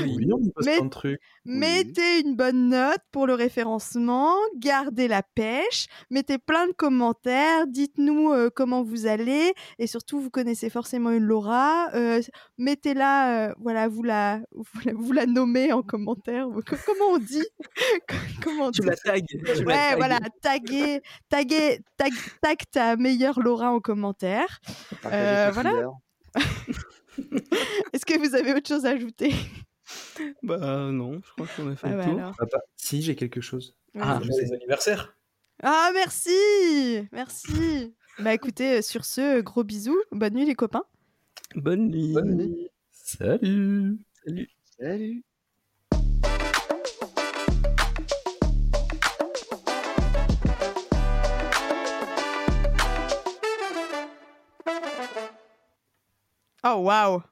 Oui, on y poste Mais- plein de trucs. Mettez une bonne note pour le référencement, gardez la pêche, mettez plein de commentaires, dites-nous euh, comment vous allez et surtout vous connaissez forcément une Laura, euh, mettez-la, euh, voilà, vous la, vous la, vous la nommez en commentaire. Comment on dit Comment on dit la tu la Ouais, voilà, taguer, taguer, tag, tag ta meilleure Laura en commentaire. Euh, voilà. Est-ce que vous avez autre chose à ajouter? Bah non, je crois qu'on a fait Ah le bah tour. alors. Ah bah, si, j'ai quelque chose. Ah, Joyeux anniversaire. Ah, merci Merci Bah écoutez, euh, sur ce, euh, gros bisous. Bonne nuit les copains. bonne nuit. Bonne nuit. Salut Salut. Salut. Oh waouh